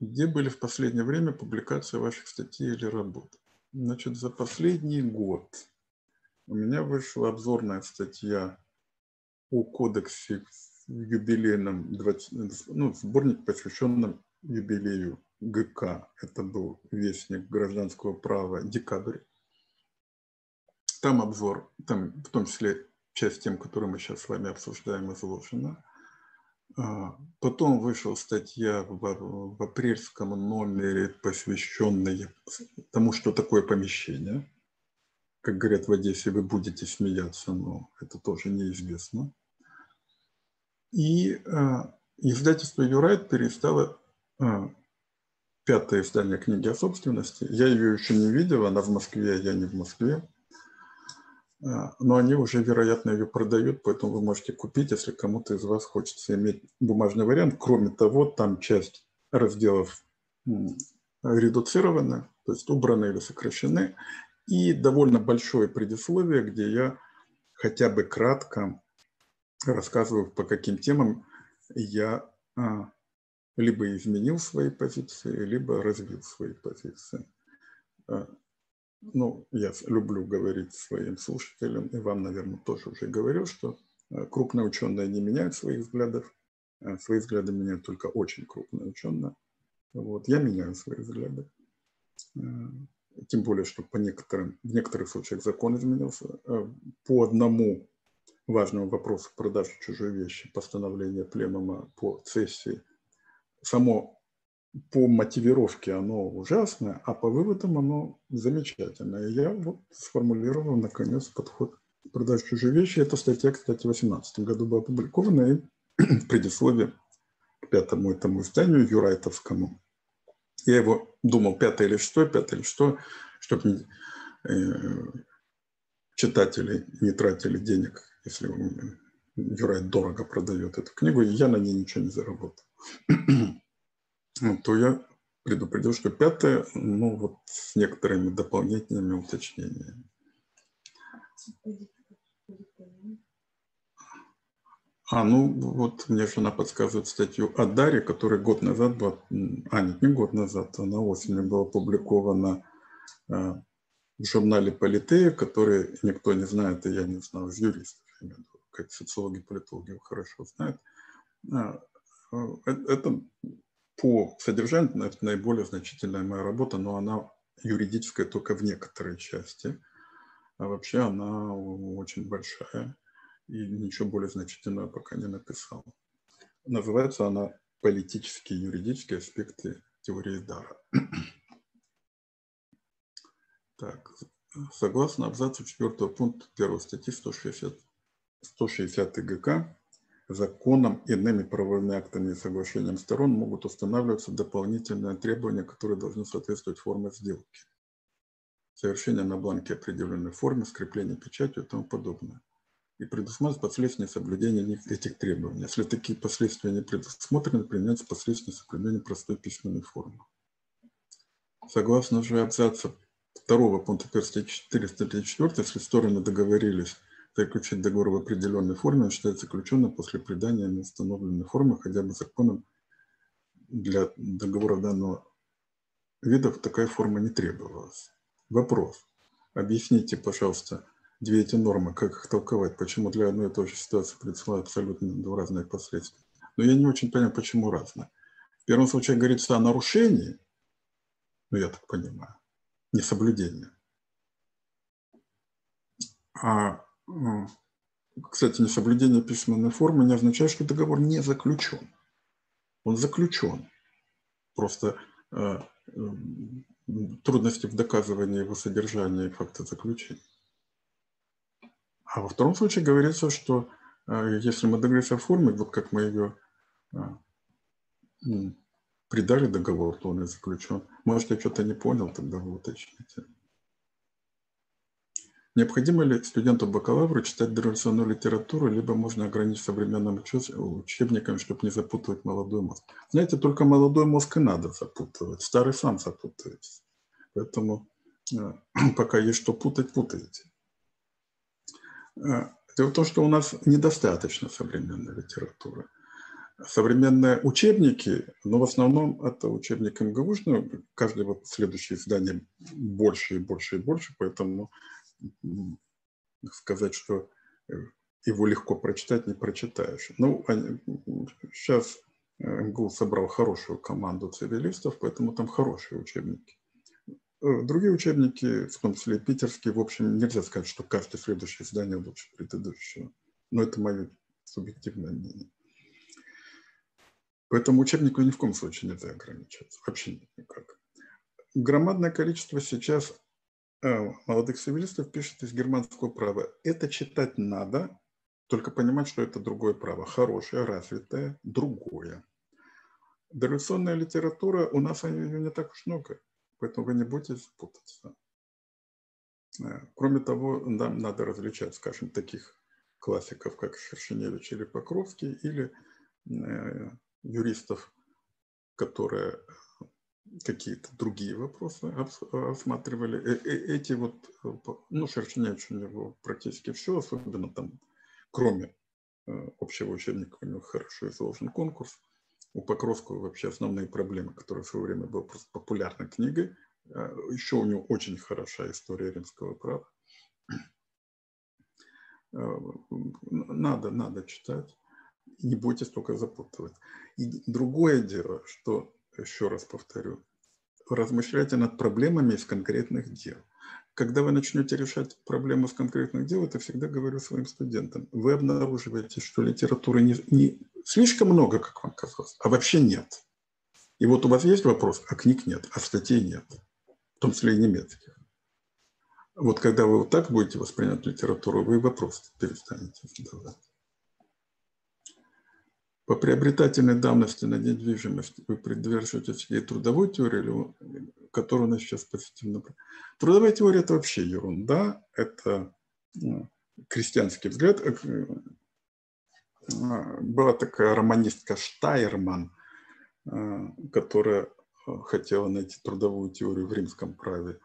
Где были в последнее время публикации ваших статей или работ? Значит, за последний год у меня вышла обзорная статья о кодексе юбилейном, 20, ну, сборник, посвященном юбилею ГК. Это был вестник гражданского права декабрь. Там обзор, там в том числе часть тем, которые мы сейчас с вами обсуждаем, изложена. А, потом вышла статья в, в апрельском номере, посвященная тому, что такое помещение. Как говорят в Одессе, вы будете смеяться, но это тоже неизвестно. И а, издательство «Юрайт» перестало а, пятое издание книги о собственности. Я ее еще не видел, она в Москве, я не в Москве. А, но они уже, вероятно, ее продают, поэтому вы можете купить, если кому-то из вас хочется иметь бумажный вариант. Кроме того, там часть разделов редуцирована, то есть убраны или сокращены, и довольно большое предисловие, где я хотя бы кратко рассказываю, по каким темам я а, либо изменил свои позиции, либо развил свои позиции. Ну, я люблю говорить своим слушателям, и вам, наверное, тоже уже говорил, что э, крупные ученые не меняют своих взглядов, а свои взгляды меняют только очень крупные ученые. Вот, я меняю свои взгляды. Э, тем более, что по некоторым, в некоторых случаях закон изменился. Э, по одному важному вопросу продажи чужой вещи, постановления пленума по цессии, само по мотивировке оно ужасное, а по выводам оно замечательное. Я вот сформулировал, наконец, подход к продаже чужие вещи. Эта статья, кстати, в 2018 году была опубликована и <clears throat> в предисловии к пятому этому изданию юрайтовскому. Я его думал, пятое или что, пятое или что, чтобы э, читатели не тратили денег, если Юрайт дорого продает эту книгу, и я на ней ничего не заработал. <clears throat> то я предупредил, что пятое, ну вот с некоторыми дополнительными уточнениями. А, ну вот мне жена подсказывает статью о Даре, которая год назад была, а нет, не год назад, она осенью была опубликована э, в журнале «Политея», который никто не знает, и я не знаю, из юристов, как социологи, политологи хорошо знают. А, э, это по содержанию это наиболее значительная моя работа, но она юридическая только в некоторой части. А вообще она очень большая и ничего более значительного пока не написал. Называется она «Политические и юридические аспекты теории дара». <clears throat> Так, согласно абзацу 4 пункта 1 статьи 160, 160 ГК, законом, иными правовыми актами и соглашением сторон могут устанавливаться дополнительные требования, которые должны соответствовать форме сделки. Совершение на бланке определенной формы, скрепление печатью и тому подобное. И предусматривать последствия соблюдения этих требований. Если такие последствия не предусмотрены, применяется последствия соблюдения простой письменной формы. Согласно же абзаца 2 пункта 1 статьи 4 статьи 4, если стороны договорились заключить договор в определенной форме, считается заключенным после придания установленной формы хотя бы законом для договора данного вида такая форма не требовалась. Вопрос. Объясните, пожалуйста, две эти нормы, как их толковать, почему для одной и той же ситуации предсылают абсолютно два разные последствия. Но я не очень понимаю, почему разные. В первом случае говорится о нарушении, ну я так понимаю, несоблюдении. А кстати, несоблюдение письменной формы не означает, что договор не заключен. Он заключен. Просто э, трудности в доказывании его содержания и факта заключения. А во втором случае говорится, что э, если мы договорились о форме, вот как мы ее э, придали договор, то он и заключен. Может, я что-то не понял, тогда вы уточните. Необходимо ли студенту-бакалавру читать дореволюционную литературу, либо можно ограничить современным учебником, чтобы не запутывать молодой мозг? Знаете, только молодой мозг и надо запутывать. Старый сам запутается. Поэтому э, <clears throat> пока есть что путать, путаете. Э, дело в том, что у нас недостаточно современной литературы. Современные учебники, но в основном это учебник МГУшный, каждое следующее издание больше и больше и больше, поэтому сказать, что э, его легко прочитать, не прочитаешь. Ну, сейчас э, МГУ собрал хорошую команду цивилистов, поэтому там хорошие учебники. Э, другие учебники, в том числе и питерские, в общем, нельзя сказать, что каждое следующее издание лучше предыдущего. Но это мое субъективное мнение. Поэтому учебнику ни в коем случае нельзя ограничиваться. Вообще никак. Громадное количество сейчас молодых цивилистов пишет из германского права. Это читать надо, только понимать, что это другое право. Хорошее, развитое, другое. Дореволюционная литература, у нас ее не так уж много, поэтому вы не будете путаться. Э, кроме того, нам надо различать, скажем, таких классиков, как Шершеневич или Покровский, или э, юристов, которые какие-то другие вопросы осматривали. Э, эти вот, ну, Шершеневич у него практически все, особенно там, кроме общего учебника, у него хорошо изложен конкурс. У Покровского вообще основные проблемы, которые в свое время была просто популярной книгой. А, Еще у него очень хорошая история римского права. Надо, надо читать. Не бойтесь только запутывать. И другое дело, что, еще раз повторю, размышляйте над проблемами из конкретных дел. Когда вы начнете решать проблемы с конкретных дел, это всегда говорю своим студентам, вы обнаруживаете, что литературы не, не слишком много, как вам казалось, а вообще нет. И вот у вас есть вопрос, а книг нет, а статей нет, в том числе и немецких. Вот когда вы вот так будете воспринимать литературу, вы вопрос перестанете задавать. По приобретательной давности на недвижимость вы придерживаетесь и трудовой теории, которую у нас сейчас позитивно. Трудовая теория – это вообще ерунда, это ну, крестьянский взгляд. Э, а, была такая романистка Штайерман, э, которая э, хотела найти трудовую теорию в римском праве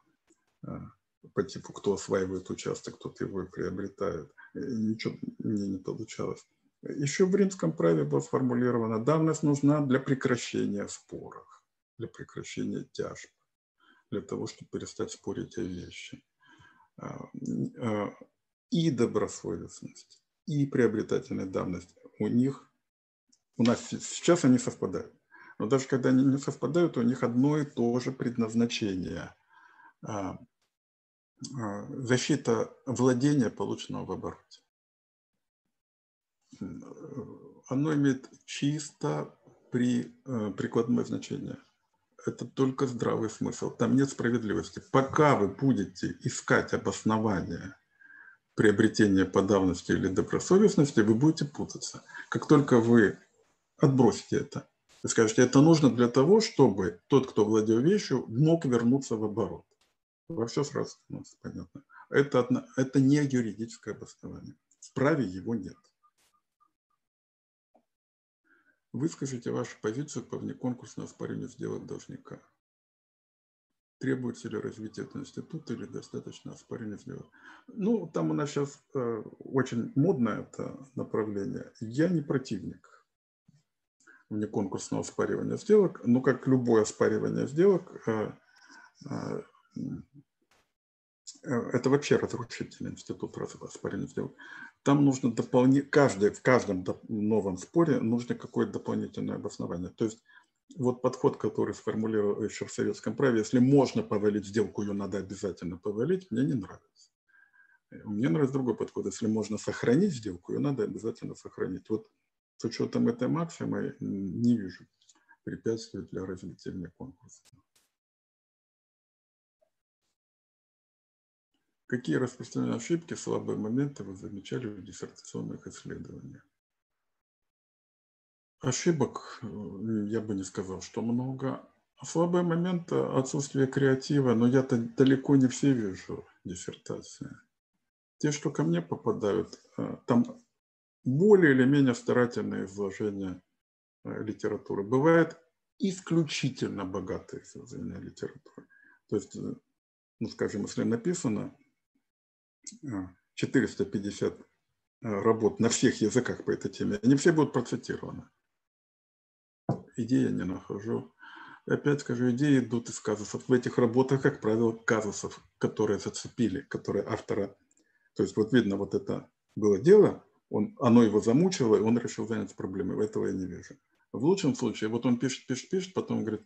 по типу, кто осваивает участок, тот его и приобретает. И ничего мне не получалось. Еще в римском праве было сформулировано, давность нужна для прекращения споров, для прекращения тяжб, для того, чтобы перестать спорить о вещи. А, а, и добросовестность, и приобретательная давность у них, у нас сейчас они совпадают. Но даже когда они не совпадают, у них одно и то же предназначение. А, защита владения, полученного в обороте оно имеет чисто при, э, прикладное значение. Это только здравый смысл. Там нет справедливости. Пока вы будете искать обоснование приобретения по давности или добросовестности, вы будете путаться. Как только вы отбросите это, вы скажете, это нужно для того, чтобы тот, кто владел вещью, мог вернуться в оборот. Во все сразу становится понятно. Это, это не юридическое обоснование. В праве его нет. Выскажите вашу позицию по внеконкурсному оспариванию сделок должника. Требуется ли развитие этого института или достаточно оспаривания сделок? Ну, там у нас сейчас э, очень модное это направление. Я не противник внеконкурсного оспаривания сделок, но как любое оспаривание сделок, э, э, это вообще разрушительный институт оспаривания сделок там нужно дополнить, каждый, в каждом новом споре нужно какое-то дополнительное обоснование. То есть вот подход, который сформулировал еще в советском праве, если можно повалить сделку, ее надо обязательно повалить, мне не нравится. Мне нравится другой подход. Если можно сохранить сделку, ее надо обязательно сохранить. Вот с учетом этой максимы не вижу препятствий для развития конкурса. Какие распространенные ошибки, слабые моменты вы замечали в диссертационных исследованиях? Ошибок э, я бы не сказал, что много. Слабые моменты – отсутствие креатива, но я-то далеко не все вижу диссертации. Те, что ко мне попадают, э, там более или менее старательное изложение э, литературы. Бывает исключительно богатое изложение литературы. То есть, ну, скажем, если написано 450 э, работ на всех языках по этой теме. Они все будут процитированы. Идеи я не нахожу. Опять скажу, идеи идут из казусов. В этих работах, как правило, казусов, которые зацепили, которые автора... То есть вот видно, вот это было дело, он, оно его замучило, и он решил заняться проблемой. Этого я не вижу. В лучшем случае, вот он пишет, пишет, пишет, потом говорит,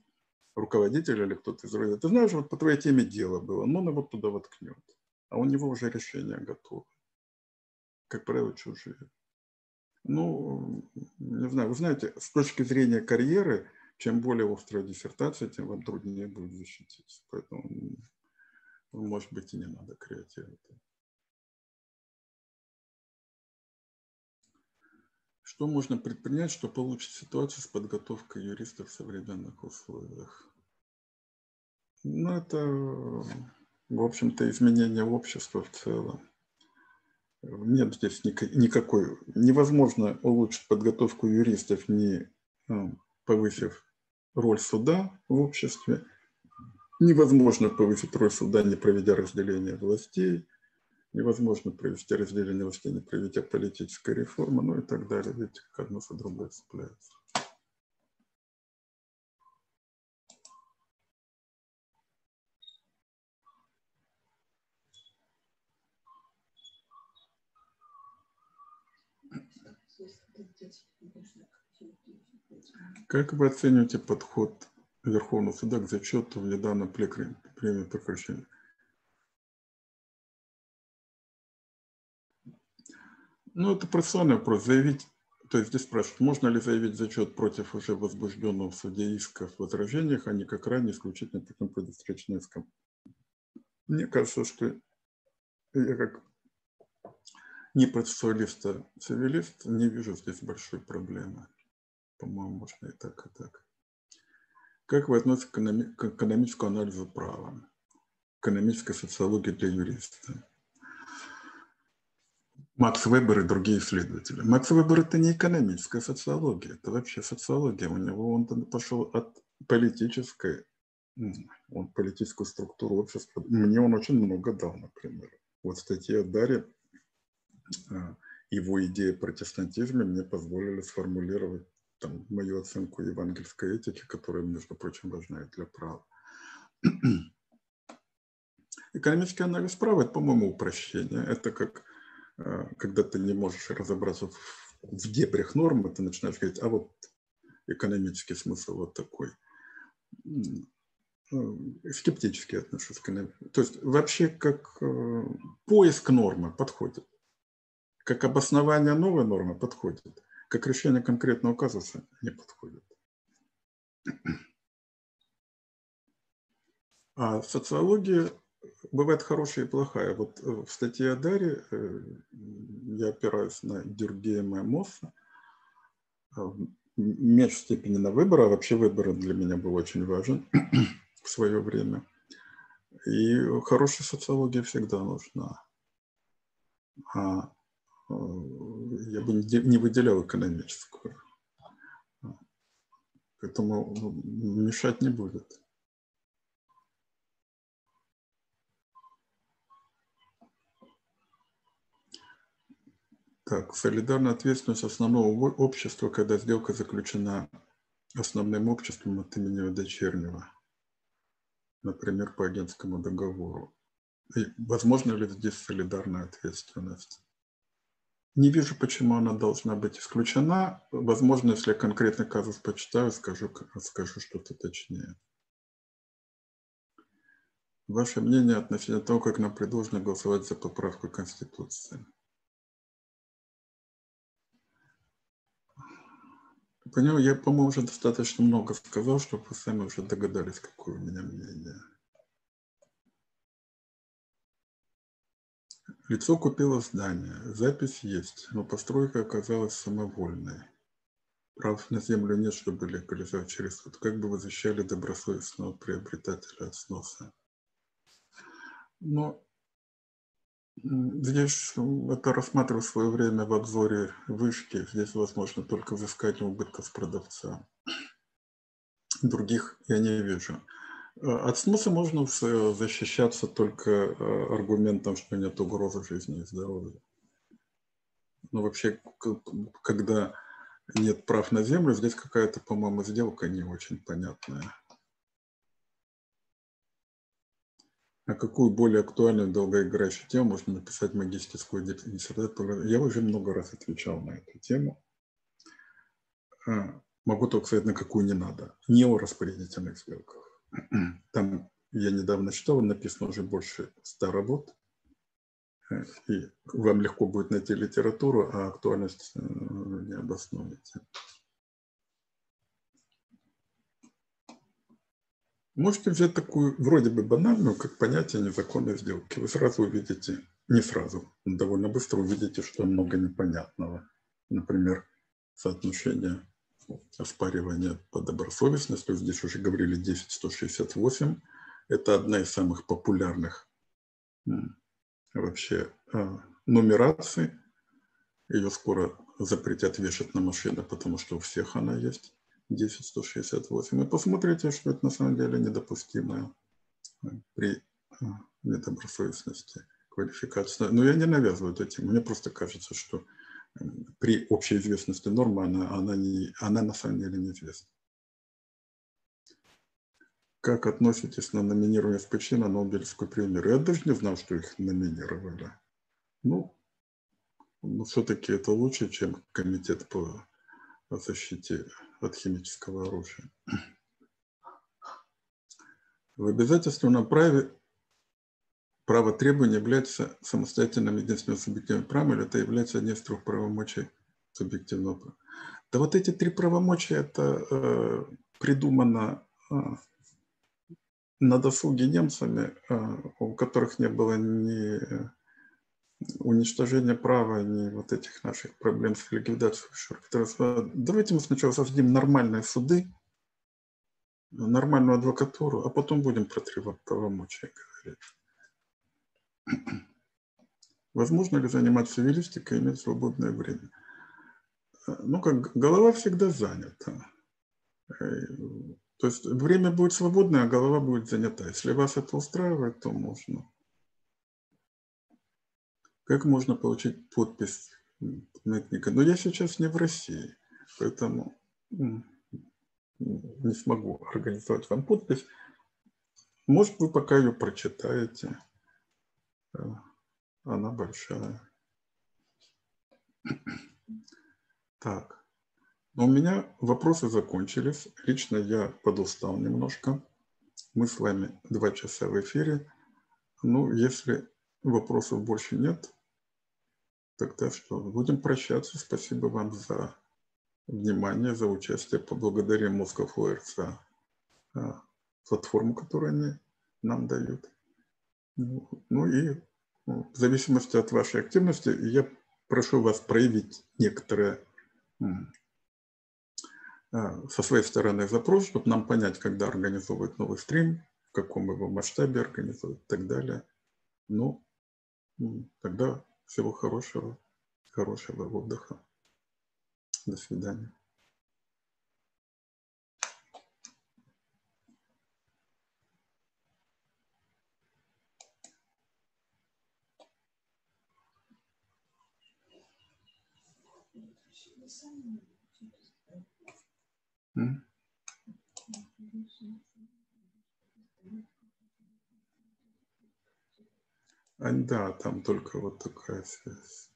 руководитель или кто-то из рода, ты знаешь, вот по твоей теме дело было, но он его туда воткнет а у него уже решение готово. Как правило, чужие. Ну, не знаю, вы знаете, с точки зрения карьеры, чем более острая диссертация, тем вам труднее будет защититься. Поэтому, может быть, и не надо креативить. Что можно предпринять, чтобы улучшить ситуацию с подготовкой юристов в современных условиях? Ну, это, в общем-то, изменение общества в целом. Нет здесь никакой... Невозможно улучшить подготовку юристов, не ну, повысив роль суда в обществе. Невозможно повысить роль суда, не проведя разделение властей. Невозможно провести разделение властей, не проведя политической реформы, ну и так далее. Как одно за другое цепляется. Как вы оцениваете подход Верховного суда к зачету в недавнем премии прекращения? Ну, это процессуальный вопрос. Заявить, то есть здесь спрашивают, можно ли заявить зачет против уже возбужденного в суде иска в возражениях, а не как ранее исключительно путем предустречения иском. Мне кажется, что я как не процессуалист, а цивилист, не вижу здесь большой проблемы. По-моему, можно и так, и так. Как вы относитесь к, экономи- к экономическому анализу права? Экономической социологии для юриста? Макс Вебер и другие исследователи. Макс Вебер – это не экономическая социология, это вообще социология. У него он пошел от политической, он политическую структуру общества. Мне он очень много дал, например. Вот статья Дарья а, его идеи о протестантизме мне позволили сформулировать там, мою оценку евангельской этики, которая, между прочим, важна и для права. <clears throat> Экономический анализ права – это, по-моему, упрощение. Это как а, когда ты не можешь разобраться в, в дебрях нормы, ты начинаешь говорить, а вот экономический смысл вот такой. Скептически отношусь к экономике. То есть вообще как э, поиск нормы подходит как обоснование новой нормы подходит, как решение конкретного казуса не подходит. А социология бывает хорошая и плохая. Вот э, в статье о Даре э, я опираюсь на Дюргейма Мосса, э, в меньшей степени на выбор, а вообще выбор для меня был очень важен <clears throat> в свое время. И хорошая социология всегда нужна. А я бы не выделял экономическую. Поэтому мешать не будет. Так, солидарная ответственность основного общества, когда сделка заключена основным обществом от имени дочернего, например, по агентскому договору. И возможно ли здесь солидарная ответственность? Не вижу, почему она должна быть исключена. Возможно, если я конкретный казус почитаю, скажу, скажу что-то точнее. Ваше мнение относительно того, как нам предложено голосовать за поправку Конституции? Понял, я, по-моему, уже достаточно много сказал, чтобы вы сами уже догадались, какое у меня мнение. Лицо купило здание, запись есть, но постройка оказалась самовольной. Прав на землю нет, чтобы легализовать через суд. Как бы вы защищали добросовестного приобретателя от сноса? Но здесь это рассматривал в свое время в обзоре вышки. Здесь возможно только взыскание убытков продавца. Других я не вижу. От сноса можно защищаться только э, аргументом, что нет угрозы жизни и здоровью. Но вообще, когда нет прав на землю, здесь какая-то, по-моему, сделка не очень понятная. А какую более актуальную долгоиграющую тему можно написать магистерскую диссертацию? Я уже много раз отвечал на эту тему. А, могу только сказать, на какую не надо. Не о распорядительных сделках. <clears throat> Там я недавно читал, написано уже больше ста работ. Э, и вам легко будет найти литературу, а актуальность э, не обоснуете. Можете взять такую вроде бы банальную, как понятие незаконной сделки. Вы сразу увидите, не сразу, довольно быстро увидите, что много непонятного. Например, соотношение оспаривания по добросовестности. Здесь уже говорили 10168. Это одна из самых популярных вообще а, нумераций. Ее скоро запретят вешать на машины, потому что у всех она есть. 10168. И посмотрите, что это на самом деле недопустимое э, при э, недобросовестности квалификации. Но я не навязываю эту тему. Мне просто кажется, что э, при общей известности нормы она, она, не, она на самом деле неизвестна. Как относитесь на номинирование СПЧ на Нобелевскую премию? Я даже не знал, что их номинировали. Ну, но ну, все-таки это лучше, чем комитет по защите от химического оружия. В обязательственном праве право требования является самостоятельным единственным субъективным правом, или это является одним из трех правомочий субъективного права. Да вот эти три правомочия, это э, придумано э, на досуге немцами, э, у которых не было ни уничтожения права, ни вот этих наших проблем с ликвидацией Давайте мы сначала создадим нормальные суды, нормальную адвокатуру, а потом будем про три правомочия говорить. Возможно ли заниматься юристикой и иметь свободное время? Ну, как голова всегда занята. То есть время будет свободное, а голова будет занята. Если вас это устраивает, то можно. Как можно получить подпись памятника? Но я сейчас не в России, поэтому не смогу организовать вам подпись. Может, вы пока ее прочитаете. Она большая. Так. Но у меня вопросы закончились. Лично я подустал немножко. Мы с вами два часа в эфире. Ну, если вопросов больше нет, Тогда что, будем прощаться. Спасибо вам за внимание, за участие. Поблагодарим Moscow Flare за а, платформу, которую они нам дают. Ну, ну и ну, в зависимости от вашей активности, я прошу вас проявить некоторые а, со своей стороны запрос, чтобы нам понять, когда организовывать новый стрим, в каком его масштабе организовать и так далее. Ну, тогда всего хорошего, хорошего отдыха. До свидания. А, да, там только вот такая связь.